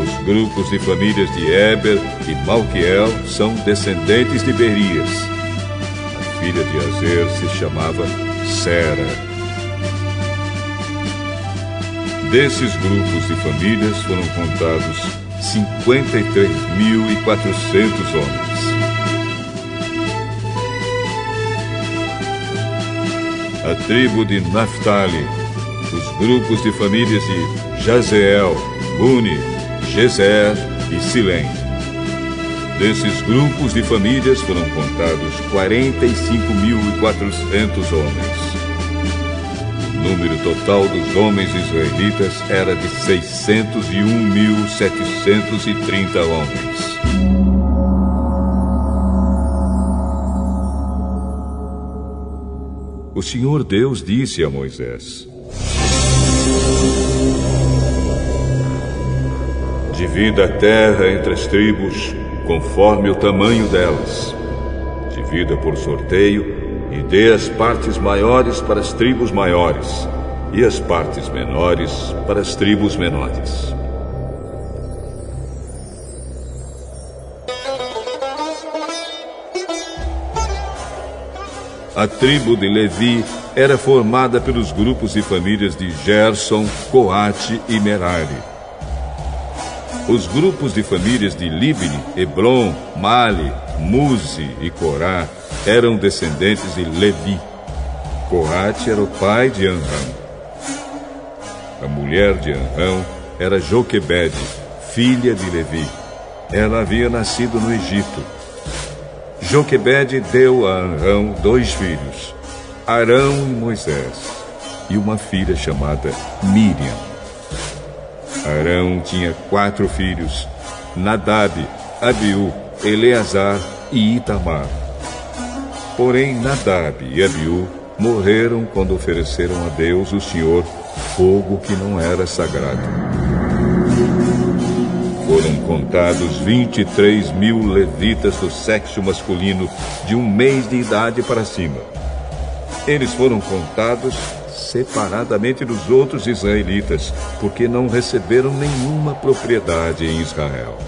Os grupos de famílias de Eber e Malquiel são descendentes de Berias. A filha de Azer se chamava Sera. Desses grupos de famílias foram contados 53.400 homens. A tribo de Naphtali, os grupos de famílias de Jazeel, Buni, Gezer e Silém. Desses grupos de famílias foram contados 45.400 homens. O número total dos homens israelitas era de 601.730 homens. O Senhor Deus disse a Moisés: Divida a terra entre as tribos, conforme o tamanho delas. Divida por sorteio e dê as partes maiores para as tribos maiores e as partes menores para as tribos menores. A tribo de Levi era formada pelos grupos e famílias de Gerson, Coate e Merari. Os grupos de famílias de Libni, Hebron, Mali, Muzi e Corá eram descendentes de Levi. Coate era o pai de Anrão. A mulher de Anrão era Joquebede, filha de Levi. Ela havia nascido no Egito. Joquebede deu a Anrão dois filhos, Arão e Moisés, e uma filha chamada Miriam. Arão tinha quatro filhos, Nadab, Abiú, Eleazar e Itamar. Porém, Nadab e Abiú morreram quando ofereceram a Deus o Senhor fogo que não era sagrado. Foram contados 23 mil levitas do sexo masculino de um mês de idade para cima. Eles foram contados separadamente dos outros israelitas, porque não receberam nenhuma propriedade em Israel.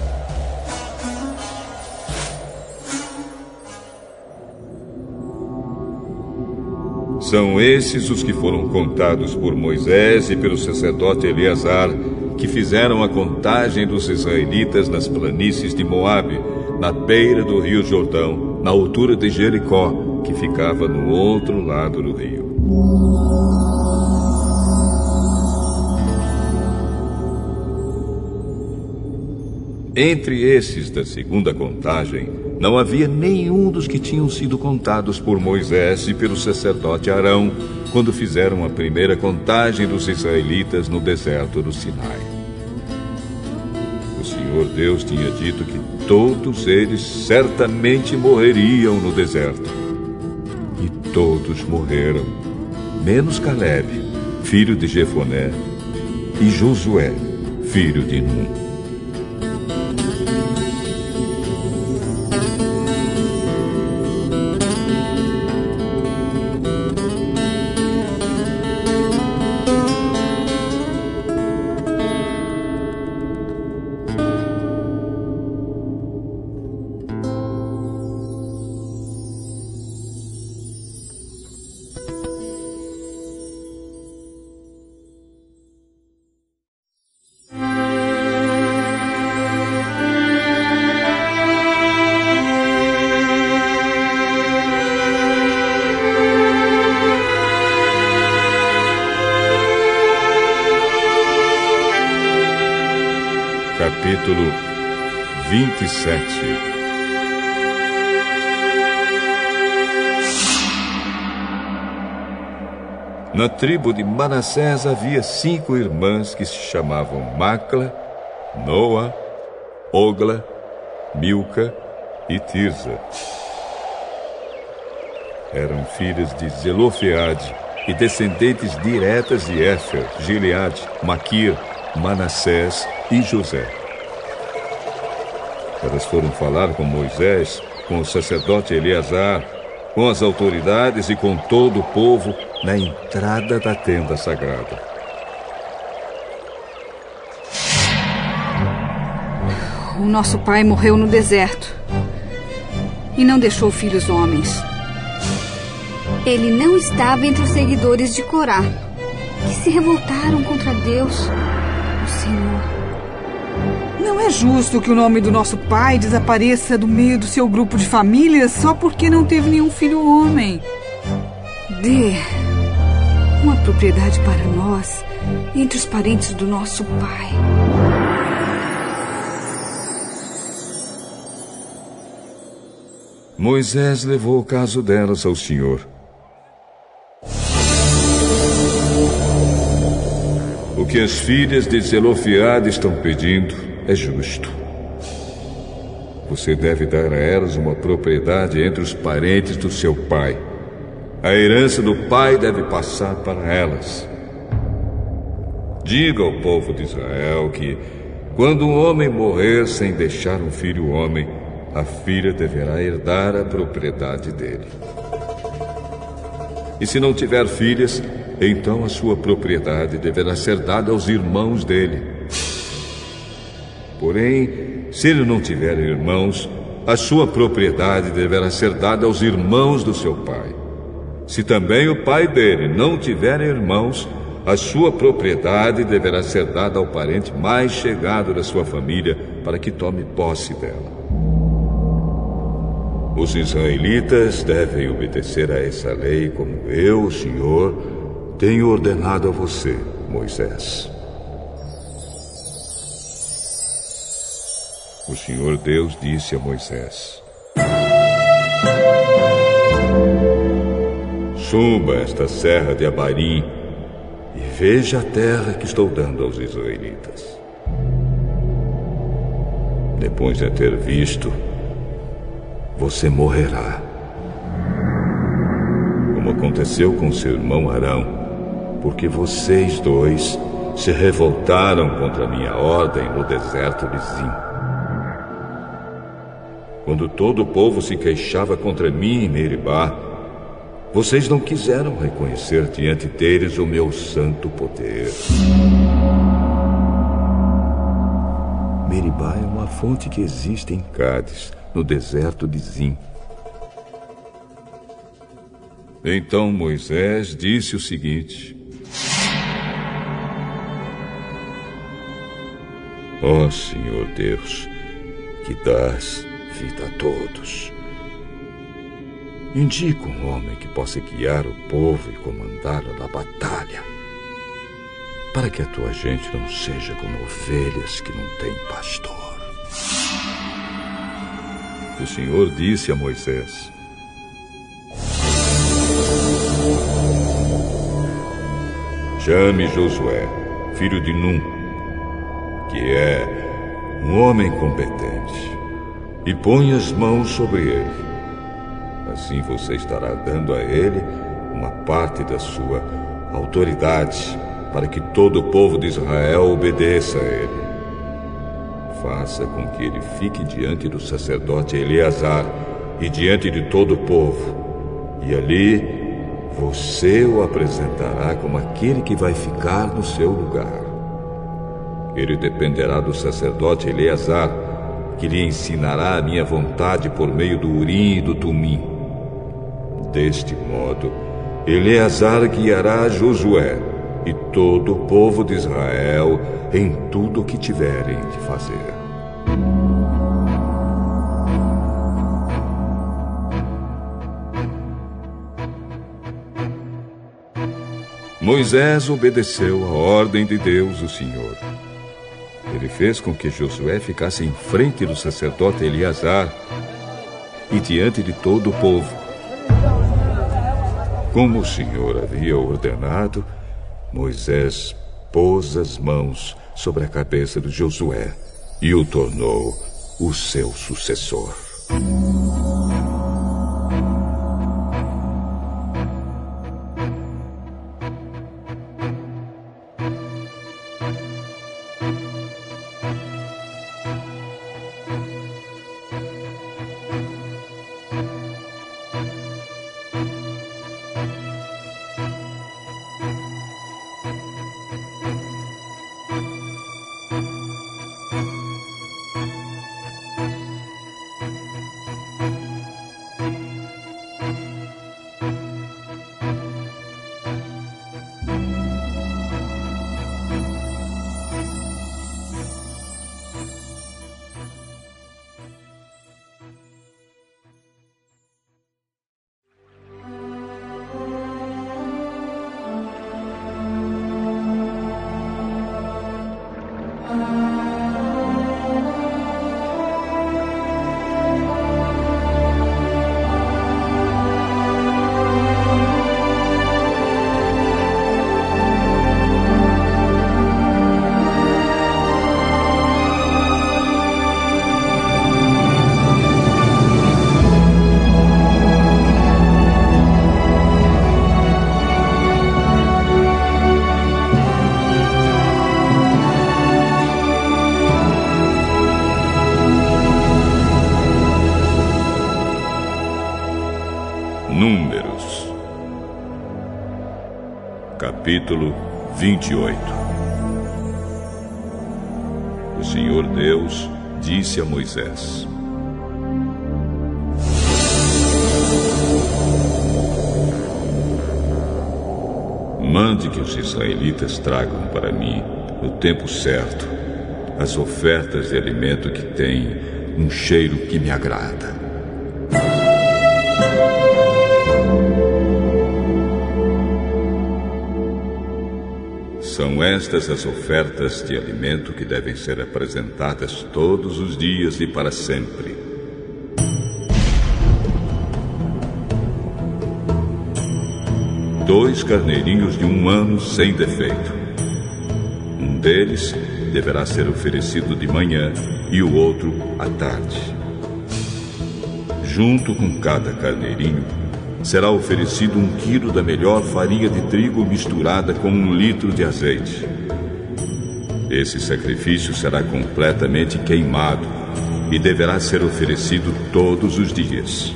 São esses os que foram contados por Moisés e pelo sacerdote Eleazar, que fizeram a contagem dos israelitas nas planícies de Moabe, na beira do rio Jordão, na altura de Jericó, que ficava no outro lado do rio. Entre esses da segunda contagem, não havia nenhum dos que tinham sido contados por Moisés e pelo sacerdote Arão quando fizeram a primeira contagem dos israelitas no deserto do Sinai. Senhor Deus tinha dito que todos eles certamente morreriam no deserto. E todos morreram, menos Caleb, filho de Jefoné, e Josué, filho de Nun. Na tribo de Manassés havia cinco irmãs que se chamavam Macla, Noa, Ogla, Milca e Tirza. Eram filhas de Zelofeade e descendentes diretas de Éfer, Gileade, Maquir, Manassés e José. Elas foram falar com Moisés, com o sacerdote Eleazar, com as autoridades e com todo o povo na entrada da tenda sagrada. O nosso pai morreu no deserto e não deixou filhos homens. Ele não estava entre os seguidores de Corá, que se revoltaram contra Deus, o Senhor. Não é justo que o nome do nosso pai desapareça do meio do seu grupo de família só porque não teve nenhum filho homem. Dê uma propriedade para nós entre os parentes do nosso pai. Moisés levou o caso delas ao Senhor. O que as filhas de Zelofiade estão pedindo é justo. Você deve dar a elas uma propriedade entre os parentes do seu pai. A herança do pai deve passar para elas. Diga ao povo de Israel que, quando um homem morrer sem deixar um filho homem, a filha deverá herdar a propriedade dele. E se não tiver filhas, então a sua propriedade deverá ser dada aos irmãos dele Porém, se ele não tiver irmãos, a sua propriedade deverá ser dada aos irmãos do seu pai. Se também o pai dele não tiver irmãos, a sua propriedade deverá ser dada ao parente mais chegado da sua família para que tome posse dela. Os israelitas devem obedecer a essa lei como eu, o Senhor, tenho ordenado a você, Moisés. O Senhor Deus disse a Moisés: Suba esta serra de Abarim e veja a terra que estou dando aos israelitas. Depois de ter visto, você morrerá. Como aconteceu com seu irmão Arão, porque vocês dois se revoltaram contra a minha ordem no deserto de Zim. Quando todo o povo se queixava contra mim em Meribá, vocês não quiseram reconhecer diante deles o meu santo poder. Meribá é uma fonte que existe em Cádiz, no deserto de Zim. Então Moisés disse o seguinte: Ó oh, Senhor Deus, que dás vida a todos. Indica um homem que possa guiar o povo e comandá-lo na batalha, para que a tua gente não seja como ovelhas que não têm pastor. O Senhor disse a Moisés: Chame Josué, filho de Num que é um homem competente, e põe as mãos sobre ele. Assim você estará dando a ele uma parte da sua autoridade, para que todo o povo de Israel obedeça a ele. Faça com que ele fique diante do sacerdote Eleazar e diante de todo o povo, e ali você o apresentará como aquele que vai ficar no seu lugar. Ele dependerá do sacerdote Eleazar, que lhe ensinará a minha vontade por meio do Urim e do Tumim. Deste modo, Eleazar guiará Josué e todo o povo de Israel em tudo o que tiverem de fazer. Moisés obedeceu a ordem de Deus, o Senhor. Ele fez com que Josué ficasse em frente do sacerdote Eleazar e diante de todo o povo. Como o Senhor havia ordenado, Moisés pôs as mãos sobre a cabeça de Josué e o tornou o seu sucessor. Israelitas tragam para mim, no tempo certo, as ofertas de alimento que têm um cheiro que me agrada. São estas as ofertas de alimento que devem ser apresentadas todos os dias e para sempre. Dois carneirinhos de um ano sem defeito. Um deles deverá ser oferecido de manhã e o outro à tarde. Junto com cada carneirinho, será oferecido um quilo da melhor farinha de trigo misturada com um litro de azeite. Esse sacrifício será completamente queimado e deverá ser oferecido todos os dias.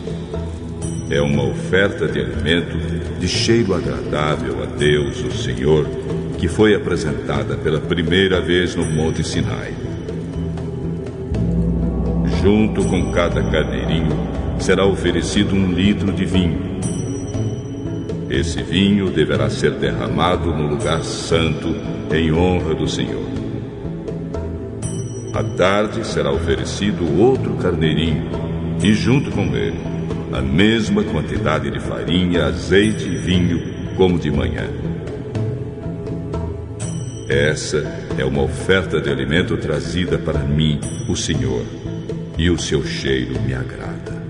É uma oferta de alimento de cheiro agradável a Deus, o Senhor, que foi apresentada pela primeira vez no Monte Sinai. Junto com cada carneirinho será oferecido um litro de vinho. Esse vinho deverá ser derramado no lugar santo em honra do Senhor. À tarde será oferecido outro carneirinho e, junto com ele, a mesma quantidade de farinha, azeite e vinho como de manhã. Essa é uma oferta de alimento trazida para mim, o Senhor, e o seu cheiro me agrada.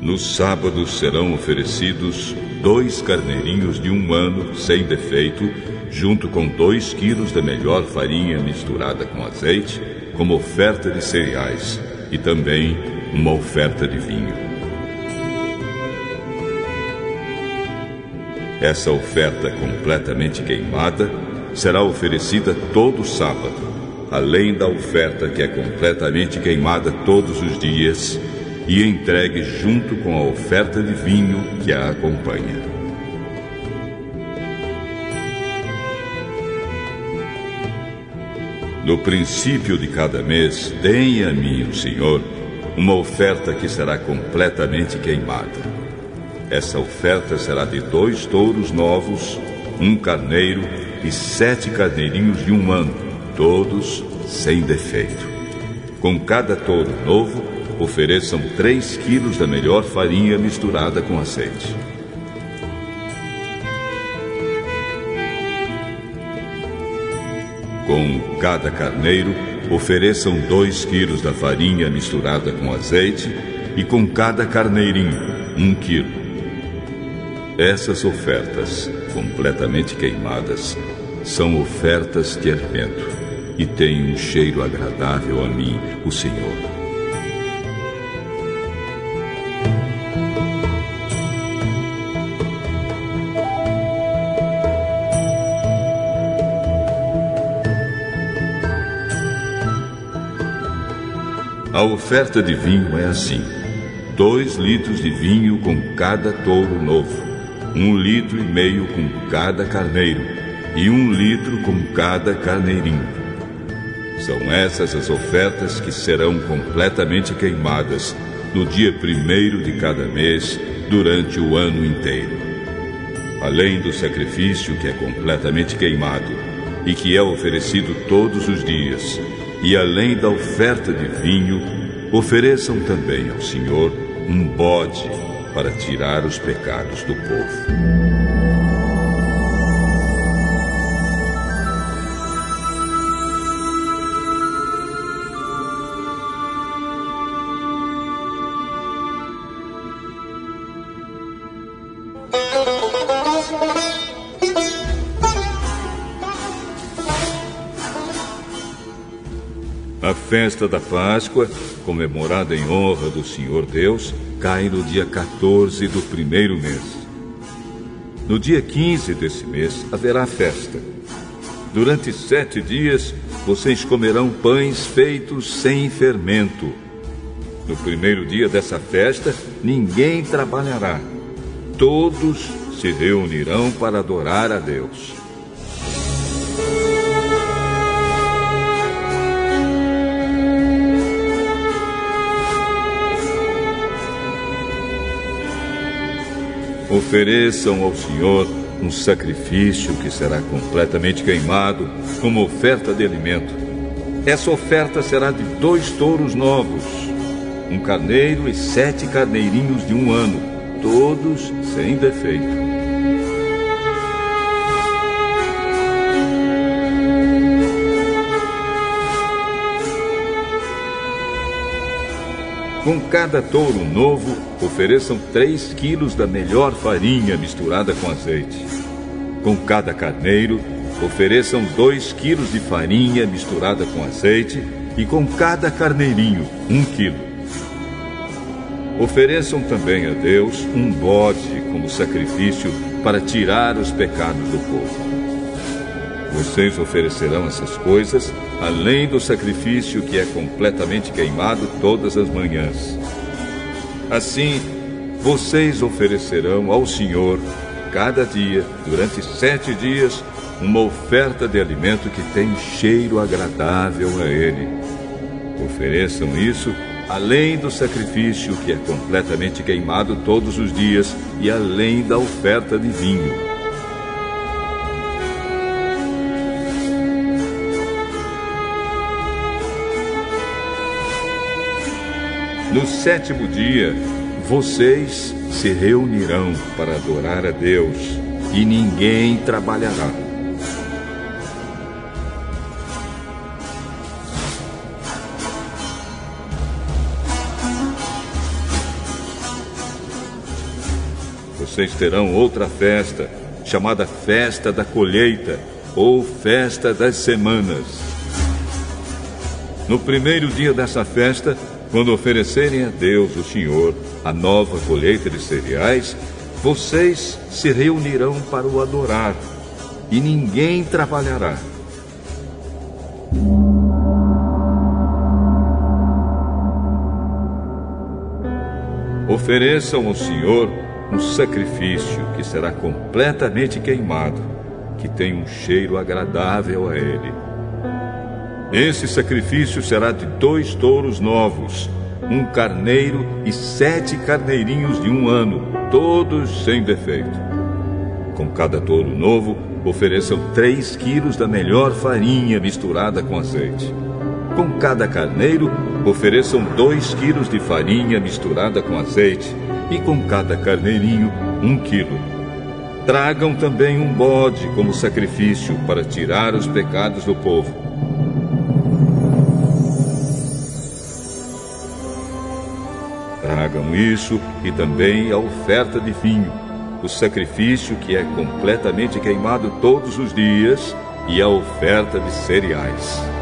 Nos sábados serão oferecidos dois carneirinhos de um ano sem defeito, junto com dois quilos da melhor farinha misturada com azeite, como oferta de cereais, e também uma oferta de vinho. Essa oferta completamente queimada será oferecida todo sábado, além da oferta que é completamente queimada todos os dias e entregue junto com a oferta de vinho que a acompanha. No princípio de cada mês, deem a mim, o Senhor, uma oferta que será completamente queimada. Essa oferta será de dois touros novos, um carneiro e sete carneirinhos de um ano, todos sem defeito. Com cada touro novo, ofereçam 3 quilos da melhor farinha misturada com azeite. Com cada carneiro, ofereçam 2 quilos da farinha misturada com azeite e com cada carneirinho, 1 um quilo. Essas ofertas, completamente queimadas, são ofertas de alimento e têm um cheiro agradável a mim, o Senhor. A oferta de vinho é assim: dois litros de vinho com cada touro novo, um litro e meio com cada carneiro e um litro com cada carneirinho. São essas as ofertas que serão completamente queimadas no dia primeiro de cada mês durante o ano inteiro. Além do sacrifício que é completamente queimado e que é oferecido todos os dias, e além da oferta de vinho, ofereçam também ao Senhor um bode para tirar os pecados do povo. Festa da Páscoa, comemorada em honra do Senhor Deus, cai no dia 14 do primeiro mês. No dia 15 desse mês haverá festa. Durante sete dias vocês comerão pães feitos sem fermento. No primeiro dia dessa festa, ninguém trabalhará. Todos se reunirão para adorar a Deus. Ofereçam ao Senhor um sacrifício que será completamente queimado como oferta de alimento. Essa oferta será de dois touros novos, um carneiro e sete carneirinhos de um ano, todos sem defeito. Com cada touro novo, ofereçam 3 quilos da melhor farinha misturada com azeite. Com cada carneiro, ofereçam 2 quilos de farinha misturada com azeite e com cada carneirinho, 1 um quilo. Ofereçam também a Deus um bode como sacrifício para tirar os pecados do povo. Vocês oferecerão essas coisas, além do sacrifício que é completamente queimado todas as manhãs. Assim, vocês oferecerão ao Senhor, cada dia, durante sete dias, uma oferta de alimento que tem cheiro agradável a Ele. Ofereçam isso além do sacrifício que é completamente queimado todos os dias e além da oferta de vinho. No sétimo dia, vocês se reunirão para adorar a Deus e ninguém trabalhará. Vocês terão outra festa, chamada Festa da Colheita ou Festa das Semanas. No primeiro dia dessa festa, quando oferecerem a Deus, o Senhor, a nova colheita de cereais, vocês se reunirão para o adorar e ninguém trabalhará. Ofereçam ao Senhor um sacrifício que será completamente queimado, que tem um cheiro agradável a Ele. Esse sacrifício será de dois touros novos, um carneiro e sete carneirinhos de um ano, todos sem defeito. Com cada touro novo, ofereçam três quilos da melhor farinha misturada com azeite. Com cada carneiro, ofereçam dois quilos de farinha misturada com azeite, e com cada carneirinho, um quilo. Tragam também um bode como sacrifício para tirar os pecados do povo. E também a oferta de vinho, o sacrifício que é completamente queimado todos os dias e a oferta de cereais.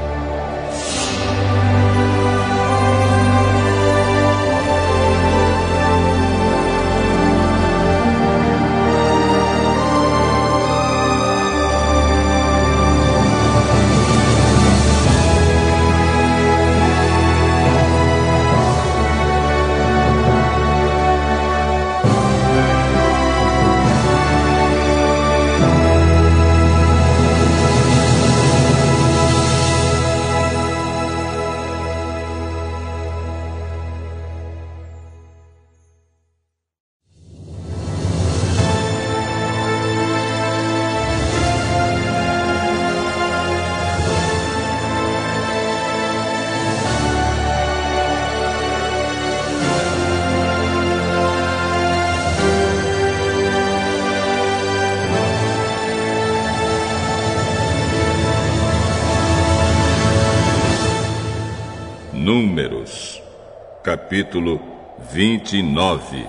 29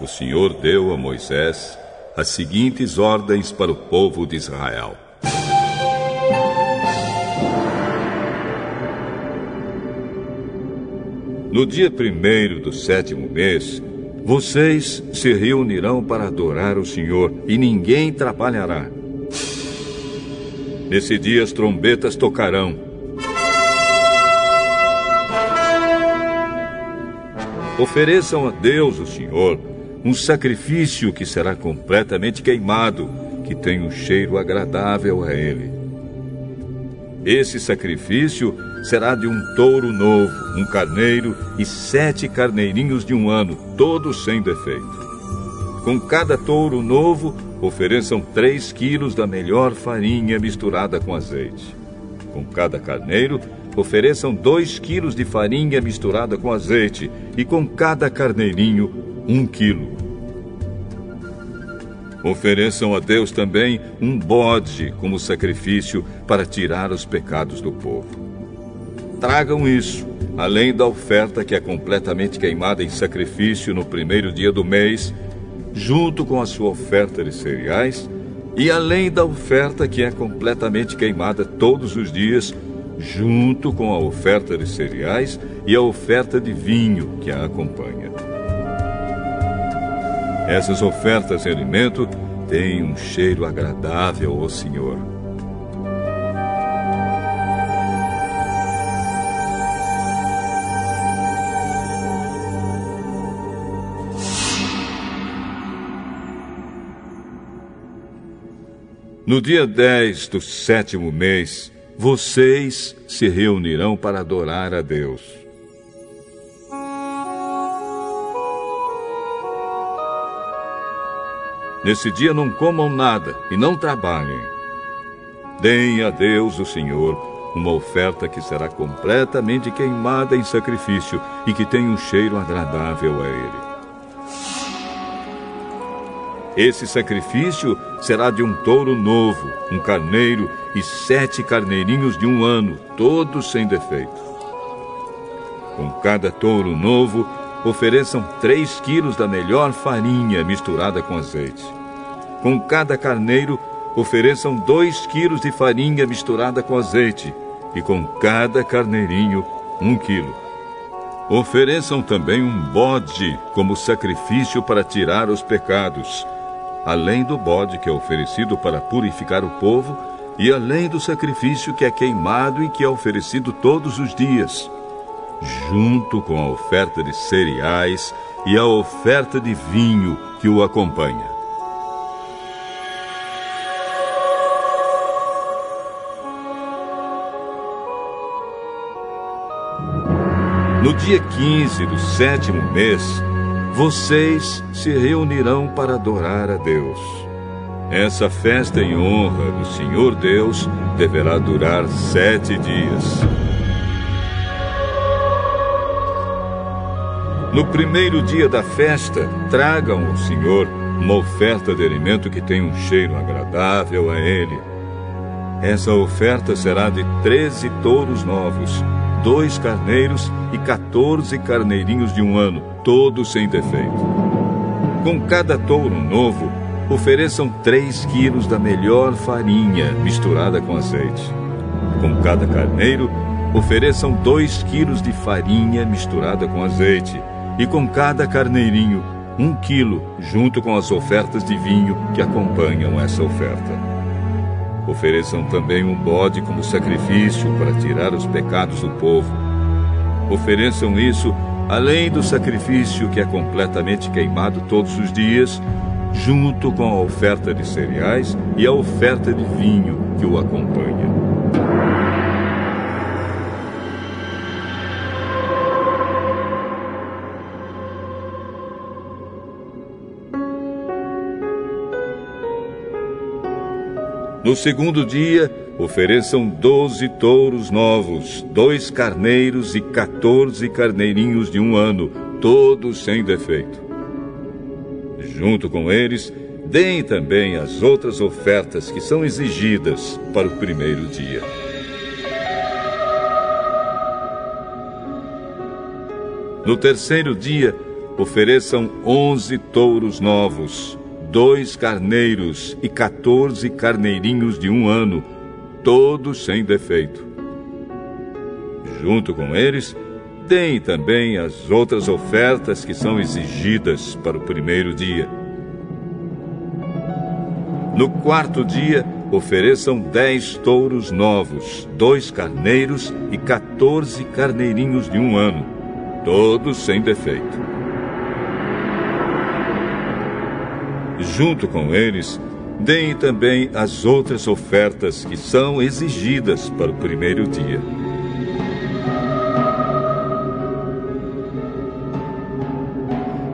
O Senhor deu a Moisés as seguintes ordens para o povo de Israel. No dia primeiro do sétimo mês, vocês se reunirão para adorar o Senhor e ninguém trabalhará. Nesse dia as trombetas tocarão Ofereçam a Deus, o Senhor, um sacrifício que será completamente queimado, que tem um cheiro agradável a Ele. Esse sacrifício será de um touro novo, um carneiro e sete carneirinhos de um ano, todos sem defeito. Com cada touro novo, ofereçam três quilos da melhor farinha misturada com azeite. Com cada carneiro, Ofereçam dois quilos de farinha misturada com azeite e com cada carneirinho um quilo. Ofereçam a Deus também um bode como sacrifício para tirar os pecados do povo. Tragam isso além da oferta que é completamente queimada em sacrifício no primeiro dia do mês, junto com a sua oferta de cereais, e além da oferta que é completamente queimada todos os dias, junto com a oferta de cereais e a oferta de vinho que a acompanha. Essas ofertas de alimento têm um cheiro agradável ao Senhor. No dia 10 do sétimo mês, vocês se reunirão para adorar a Deus. Nesse dia não comam nada e não trabalhem. Deem a Deus, o Senhor, uma oferta que será completamente queimada em sacrifício e que tem um cheiro agradável a Ele. Esse sacrifício será de um touro novo, um carneiro e sete carneirinhos de um ano, todos sem defeito. Com cada touro novo, ofereçam três quilos da melhor farinha misturada com azeite. Com cada carneiro, ofereçam dois quilos de farinha misturada com azeite. E com cada carneirinho, um quilo. Ofereçam também um bode como sacrifício para tirar os pecados além do bode que é oferecido para purificar o povo, e além do sacrifício que é queimado e que é oferecido todos os dias, junto com a oferta de cereais e a oferta de vinho que o acompanha. No dia 15 do sétimo mês, vocês se reunirão para adorar a Deus. Essa festa em honra do Senhor Deus deverá durar sete dias. No primeiro dia da festa, tragam ao Senhor uma oferta de alimento que tenha um cheiro agradável a Ele. Essa oferta será de treze touros novos, dois carneiros e quatorze carneirinhos de um ano, todos sem defeito. Com cada touro novo, ofereçam três quilos da melhor farinha misturada com azeite. Com cada carneiro, ofereçam dois quilos de farinha misturada com azeite. E com cada carneirinho, um quilo, junto com as ofertas de vinho que acompanham essa oferta. Ofereçam também um bode como sacrifício para tirar os pecados do povo. Ofereçam isso além do sacrifício que é completamente queimado todos os dias, junto com a oferta de cereais e a oferta de vinho que o acompanha. No segundo dia, ofereçam doze touros novos, dois carneiros e quatorze carneirinhos de um ano, todos sem defeito. Junto com eles, deem também as outras ofertas que são exigidas para o primeiro dia. No terceiro dia, ofereçam onze touros novos, dois carneiros e quatorze carneirinhos de um ano, todos sem defeito. Junto com eles, deem também as outras ofertas que são exigidas para o primeiro dia. No quarto dia, ofereçam dez touros novos, dois carneiros e quatorze carneirinhos de um ano, todos sem defeito. Junto com eles, deem também as outras ofertas que são exigidas para o primeiro dia.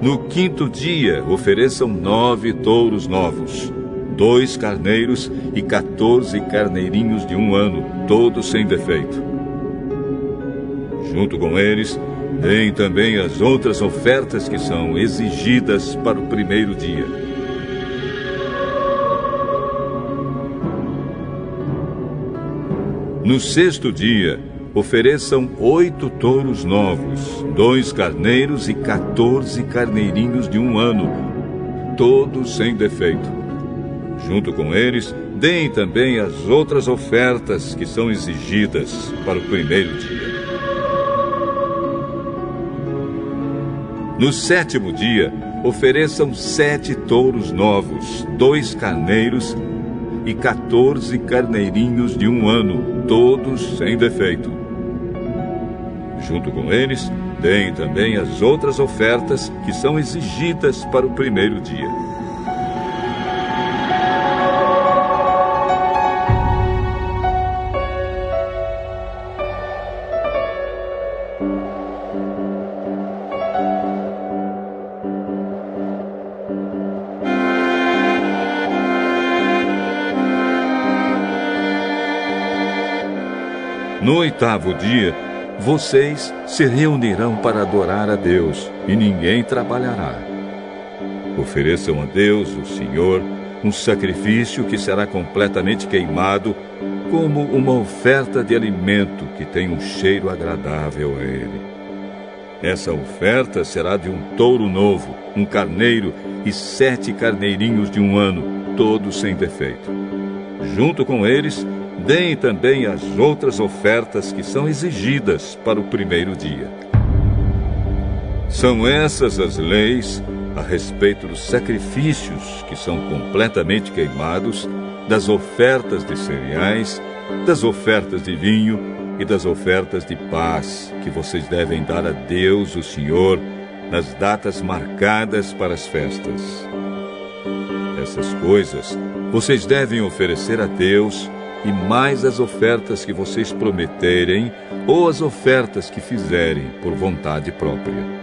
No quinto dia, ofereçam nove touros novos, dois carneiros e quatorze carneirinhos de um ano, todos sem defeito. Junto com eles, deem também as outras ofertas que são exigidas para o primeiro dia. No sexto dia, ofereçam oito touros novos, dois carneiros e quatorze carneirinhos de um ano, todos sem defeito. Junto com eles, deem também as outras ofertas que são exigidas para o primeiro dia. No sétimo dia, ofereçam sete touros novos, dois carneiros e quatorze carneirinhos de um ano, todos sem defeito. Junto com eles, deem também as outras ofertas que são exigidas para o primeiro dia. Oitavo dia, vocês se reunirão para adorar a Deus e ninguém trabalhará. Ofereçam a Deus, o Senhor, um sacrifício que será completamente queimado, como uma oferta de alimento que tem um cheiro agradável a Ele. Essa oferta será de um touro novo, um carneiro e sete carneirinhos de um ano, todos sem defeito. Junto com eles, deem também as outras ofertas que são exigidas para o primeiro dia. São essas as leis a respeito dos sacrifícios que são completamente queimados, das ofertas de cereais, das ofertas de vinho e das ofertas de paz que vocês devem dar a Deus, o Senhor, nas datas marcadas para as festas. Essas coisas vocês devem oferecer a Deus e mais as ofertas que vocês prometerem ou as ofertas que fizerem por vontade própria.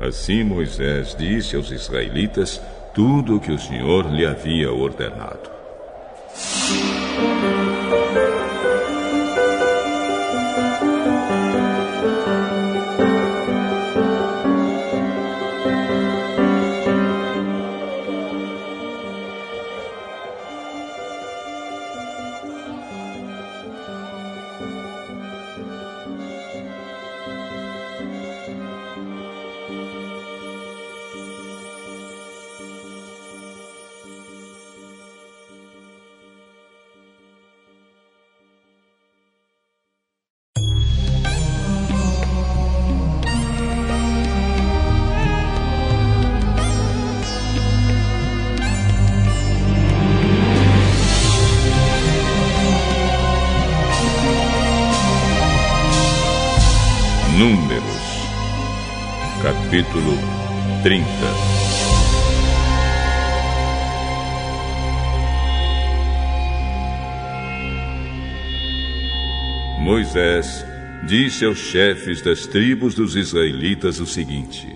Assim Moisés disse aos israelitas tudo o que o Senhor lhe havia ordenado. Capítulo 30. Moisés disse aos chefes das tribos dos israelitas o seguinte: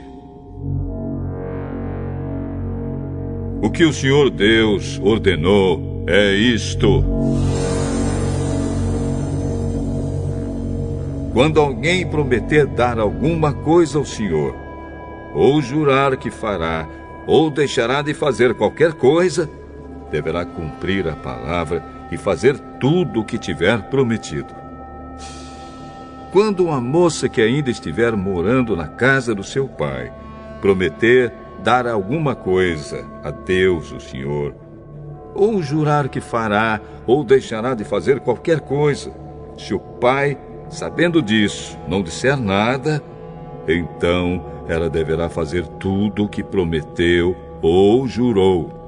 O que o Senhor Deus ordenou é isto. Quando alguém prometer dar alguma coisa ao Senhor, ou jurar que fará, ou deixará de fazer qualquer coisa, deverá cumprir a palavra e fazer tudo o que tiver prometido. Quando uma moça que ainda estiver morando na casa do seu pai prometer dar alguma coisa a Deus, o Senhor, ou jurar que fará ou deixará de fazer qualquer coisa, se o pai Sabendo disso, não disser nada, então ela deverá fazer tudo o que prometeu ou jurou.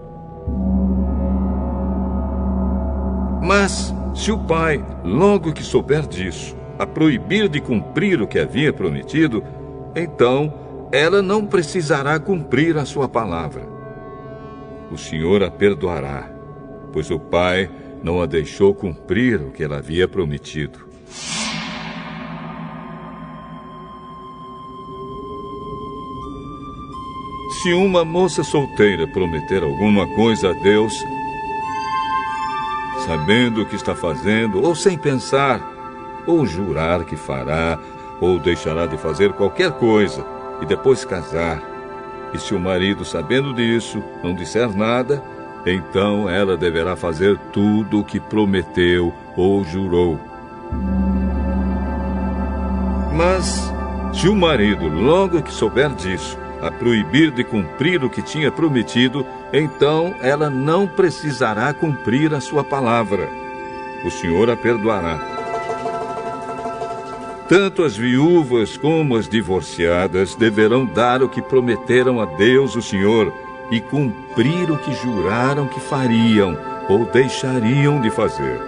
Mas, se o pai, logo que souber disso, a proibir de cumprir o que havia prometido, então ela não precisará cumprir a sua palavra. O Senhor a perdoará, pois o pai não a deixou cumprir o que ela havia prometido. Se uma moça solteira prometer alguma coisa a Deus, sabendo o que está fazendo, ou sem pensar, ou jurar que fará, ou deixará de fazer qualquer coisa, e depois casar, e se o marido, sabendo disso, não disser nada, então ela deverá fazer tudo o que prometeu ou jurou. Mas, se o marido, logo que souber disso, a proibir de cumprir o que tinha prometido, então ela não precisará cumprir a sua palavra. O Senhor a perdoará. Tanto as viúvas como as divorciadas deverão dar o que prometeram a Deus, o Senhor, e cumprir o que juraram que fariam ou deixariam de fazer.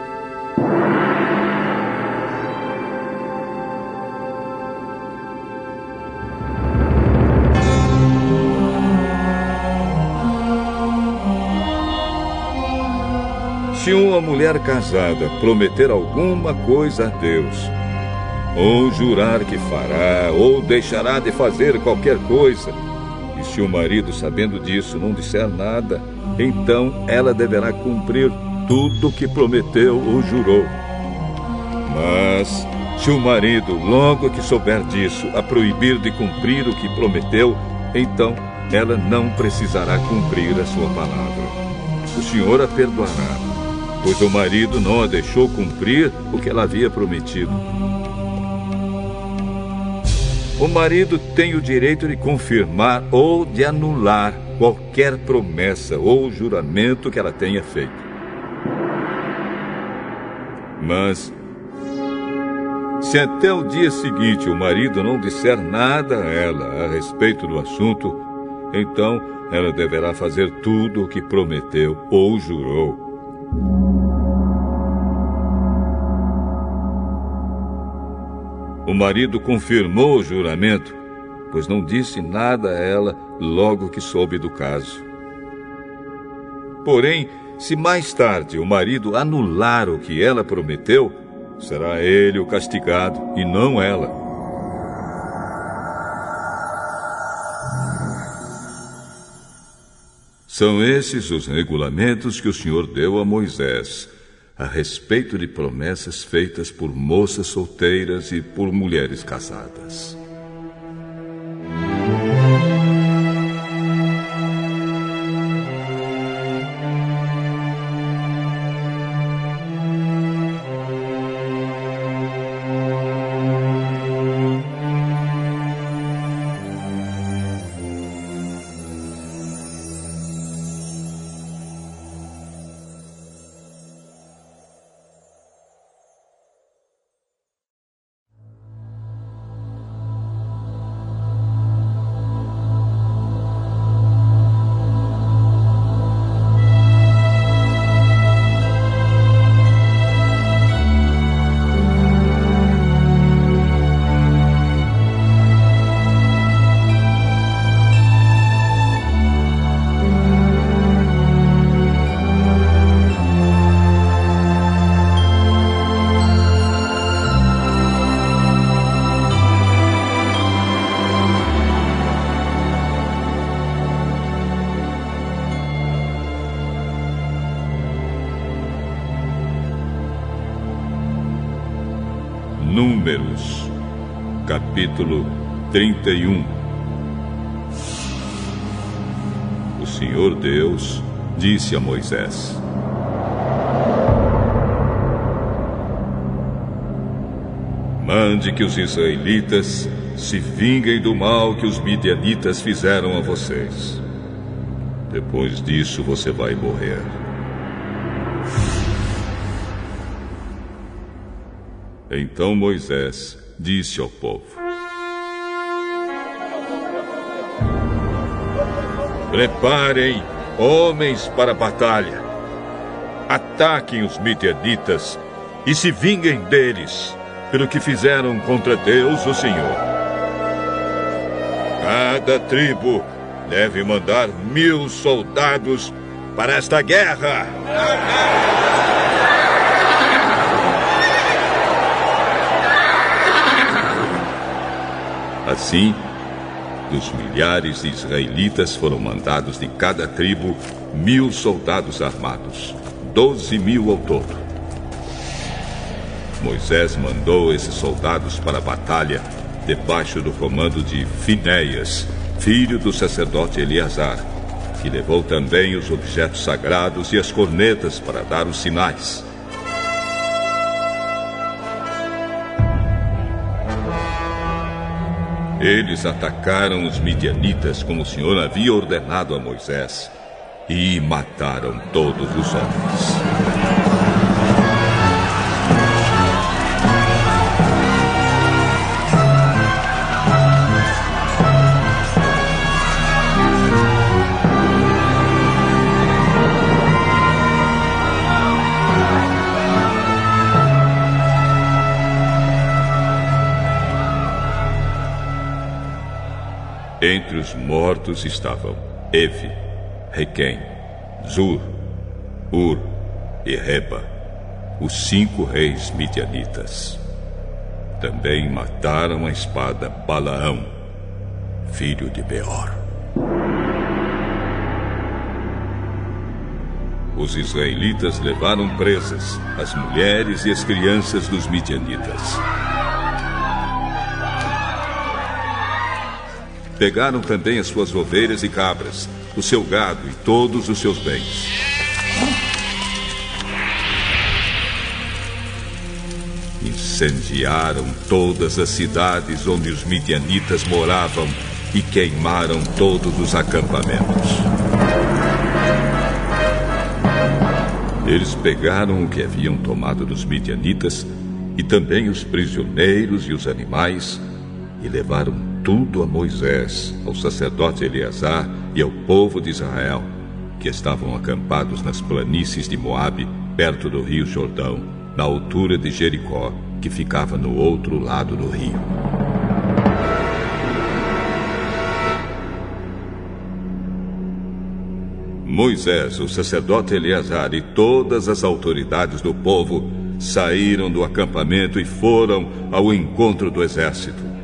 Se uma mulher casada prometer alguma coisa a Deus, ou jurar que fará, ou deixará de fazer qualquer coisa, e se o marido, sabendo disso, não disser nada, então ela deverá cumprir tudo o que prometeu ou jurou. Mas, se o marido, logo que souber disso, a proibir de cumprir o que prometeu, então ela não precisará cumprir a sua palavra. O Senhor a perdoará, pois o marido não a deixou cumprir o que ela havia prometido. O marido tem o direito de confirmar ou de anular qualquer promessa ou juramento que ela tenha feito. Mas, se até o dia seguinte o marido não disser nada a ela a respeito do assunto, então ela deverá fazer tudo o que prometeu ou jurou. O marido confirmou o juramento, pois não disse nada a ela logo que soube do caso. Porém, se mais tarde o marido anular o que ela prometeu, será ele o castigado e não ela. São esses os regulamentos que o Senhor deu a Moisés a respeito de promessas feitas por moças solteiras e por mulheres casadas. 31 O Senhor Deus disse a Moisés: Mande que os israelitas se vinguem do mal que os midianitas fizeram a vocês. Depois disso você vai morrer. Então Moisés disse ao povo: Preparem homens para a batalha. Ataquem os midianitas e se vinguem deles pelo que fizeram contra Deus, o Senhor. Cada tribo deve mandar mil soldados para esta guerra. Assim, dos milhares de israelitas foram mandados de cada tribo mil soldados armados, doze mil ao todo. Moisés mandou esses soldados para a batalha debaixo do comando de Finéias, filho do sacerdote Eleazar, que levou também os objetos sagrados e as cornetas para dar os sinais. Eles atacaram os midianitas como o Senhor havia ordenado a Moisés e mataram todos os homens. Entre os mortos estavam Evi, Requem, Zur, Ur e Reba, os cinco reis midianitas. Também mataram a espada Balaão, filho de Beor. Os israelitas levaram presas as mulheres e as crianças dos midianitas. Pegaram também as suas ovelhas e cabras, o seu gado e todos os seus bens. Incendiaram todas as cidades onde os midianitas moravam e queimaram todos os acampamentos. Eles pegaram o que haviam tomado dos midianitas e também os prisioneiros e os animais e levaram tudo a Moisés, ao sacerdote Eleazar e ao povo de Israel, que estavam acampados nas planícies de Moabe, perto do rio Jordão, na altura de Jericó, que ficava no outro lado do rio. Moisés, o sacerdote Eleazar e todas as autoridades do povo saíram do acampamento e foram ao encontro do exército.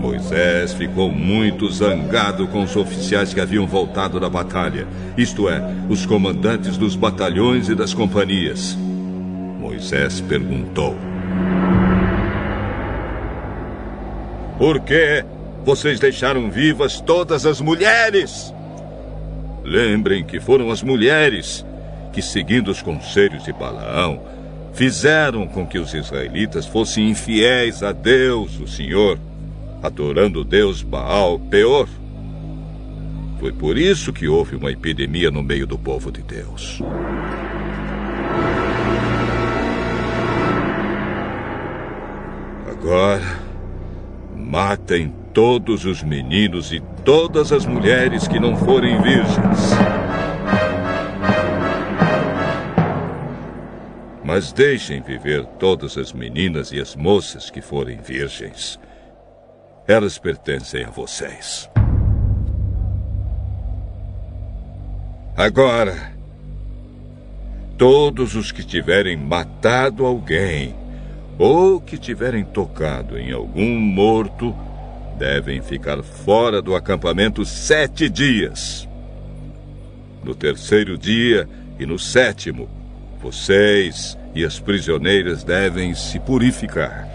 Moisés ficou muito zangado com os oficiais que haviam voltado da batalha, isto é, os comandantes dos batalhões e das companhias. Moisés perguntou: Por que vocês deixaram vivas todas as mulheres? Lembrem que foram as mulheres que, seguindo os conselhos de Balaão, fizeram com que os israelitas fossem infiéis a Deus, o Senhor adorando o deus Baal Peor. Foi por isso que houve uma epidemia no meio do povo de Deus. Agora, matem todos os meninos e todas as mulheres que não forem virgens. Mas deixem viver todas as meninas e as moças que forem virgens elas pertencem a vocês. Agora, todos os que tiverem matado alguém ou que tiverem tocado em algum morto devem ficar fora do acampamento sete dias. No terceiro dia e no sétimo, vocês e as prisioneiras devem se purificar.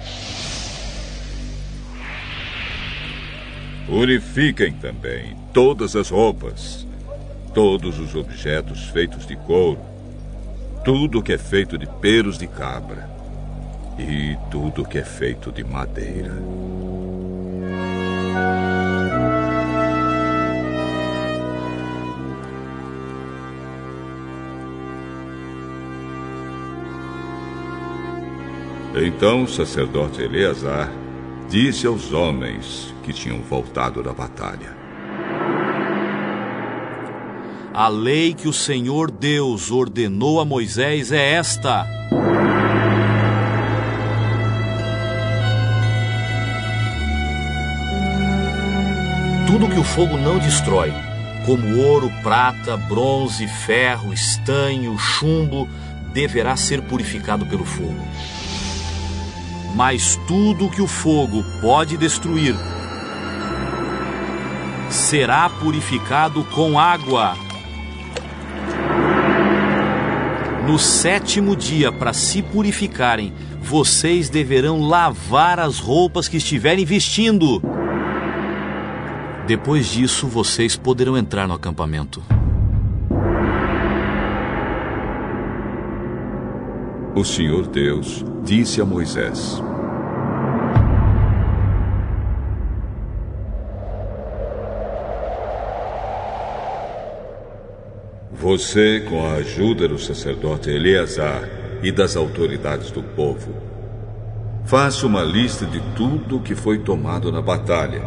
Purifiquem também todas as roupas, todos os objetos feitos de couro, tudo que é feito de pelos de cabra e tudo que é feito de madeira. Então o sacerdote Eleazar disse aos homens que tinham voltado da batalha: A lei que o Senhor Deus ordenou a Moisés é esta. Tudo que o fogo não destrói, como ouro, prata, bronze, ferro, estanho, chumbo, deverá ser purificado pelo fogo. Mas tudo que o fogo pode destruir será purificado com água. No sétimo dia, para se purificarem, vocês deverão lavar as roupas que estiverem vestindo. Depois disso, vocês poderão entrar no acampamento. O Senhor Deus disse a Moisés: Você, com a ajuda do sacerdote Eleazar e das autoridades do povo, faça uma lista de tudo que foi tomado na batalha,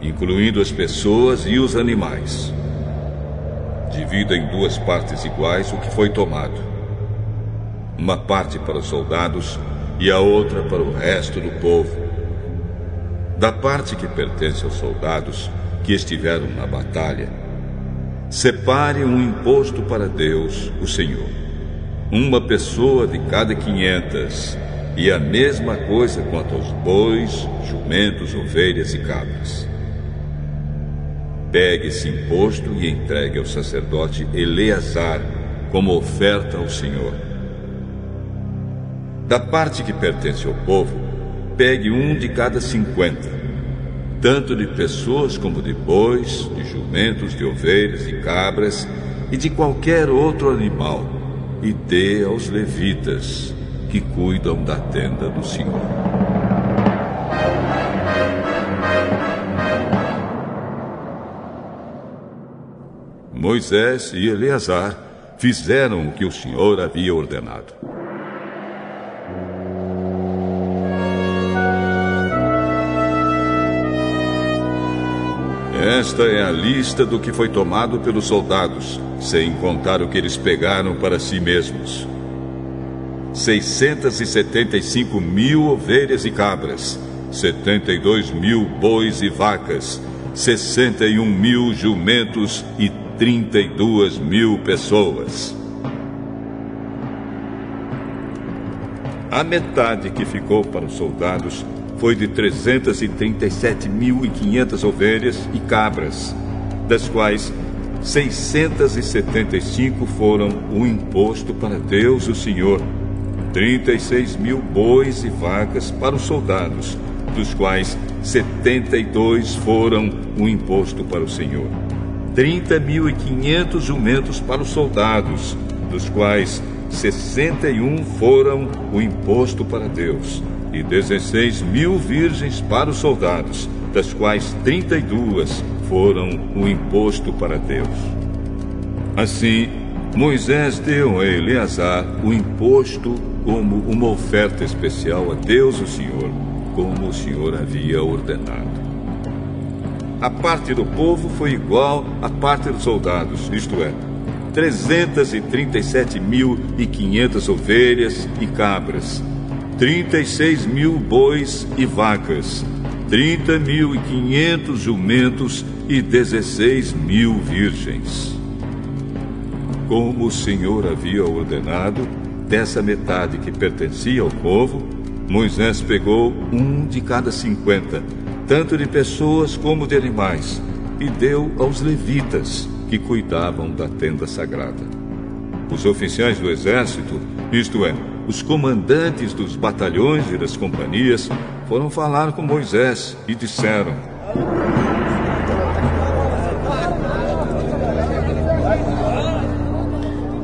incluindo as pessoas e os animais. Divida em duas partes iguais o que foi tomado. Uma parte para os soldados e a outra para o resto do povo. Da parte que pertence aos soldados que estiveram na batalha, Separe um imposto para Deus, o Senhor. Uma pessoa de cada quinhentas, e a mesma coisa quanto aos bois, jumentos, ovelhas e cabras. Pegue esse imposto e entregue ao sacerdote Eleazar como oferta ao Senhor. Da parte que pertence ao povo, pegue um de cada cinquenta tanto de pessoas como de bois, de jumentos, de ovelhas, de cabras e de qualquer outro animal, e dê aos levitas que cuidam da tenda do Senhor. Moisés e Eleazar fizeram o que o Senhor havia ordenado. Esta é a lista do que foi tomado pelos soldados, sem contar o que eles pegaram para si mesmos: 675 mil ovelhas e cabras, 72 mil bois e vacas, 61 mil jumentos e 32 mil pessoas. A metade que ficou para os soldados foi de 337.500 ovelhas e cabras, das quais 675 foram o imposto para Deus o Senhor, 36 mil bois e vacas para os soldados, dos quais 72 foram o imposto para o Senhor, 30.500 jumentos para os soldados, dos quais 61 foram o imposto para Deus e 16 mil virgens para os soldados, das quais 32 foram o imposto para Deus. Assim, Moisés deu a Eleazar o imposto como uma oferta especial a Deus o Senhor, como o Senhor havia ordenado. A parte do povo foi igual à parte dos soldados, isto é, 337.500 ovelhas e cabras, 36 mil bois e vacas, 30 mil e 500 jumentos e 16 mil virgens. Como o Senhor havia ordenado, dessa metade que pertencia ao povo, Moisés pegou um de cada cinquenta, tanto de pessoas como de animais, e deu aos levitas, que cuidavam da tenda sagrada. Os oficiais do exército, isto é, os comandantes dos batalhões e das companhias foram falar com Moisés e disseram: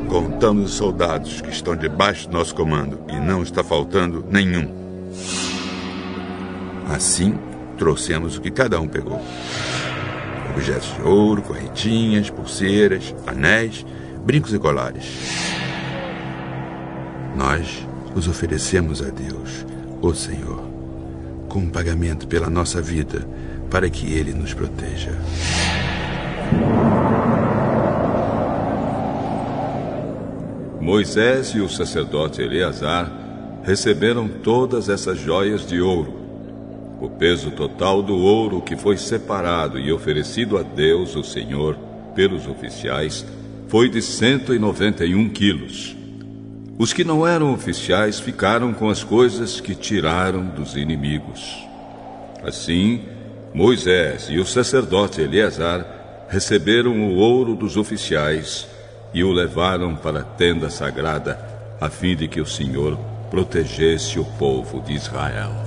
Contamos os soldados que estão debaixo do nosso comando e não está faltando nenhum. Assim, trouxemos o que cada um pegou: objetos de ouro, correntinhas, pulseiras, anéis, brincos e colares. Nós os oferecemos a Deus, o Senhor, como pagamento pela nossa vida, para que Ele nos proteja. Moisés e o sacerdote Eleazar receberam todas essas joias de ouro. O peso total do ouro que foi separado e oferecido a Deus, o Senhor, pelos oficiais, foi de 191 quilos. Os que não eram oficiais ficaram com as coisas que tiraram dos inimigos. Assim, Moisés e o sacerdote Eleazar receberam o ouro dos oficiais e o levaram para a tenda sagrada, a fim de que o Senhor protegesse o povo de Israel.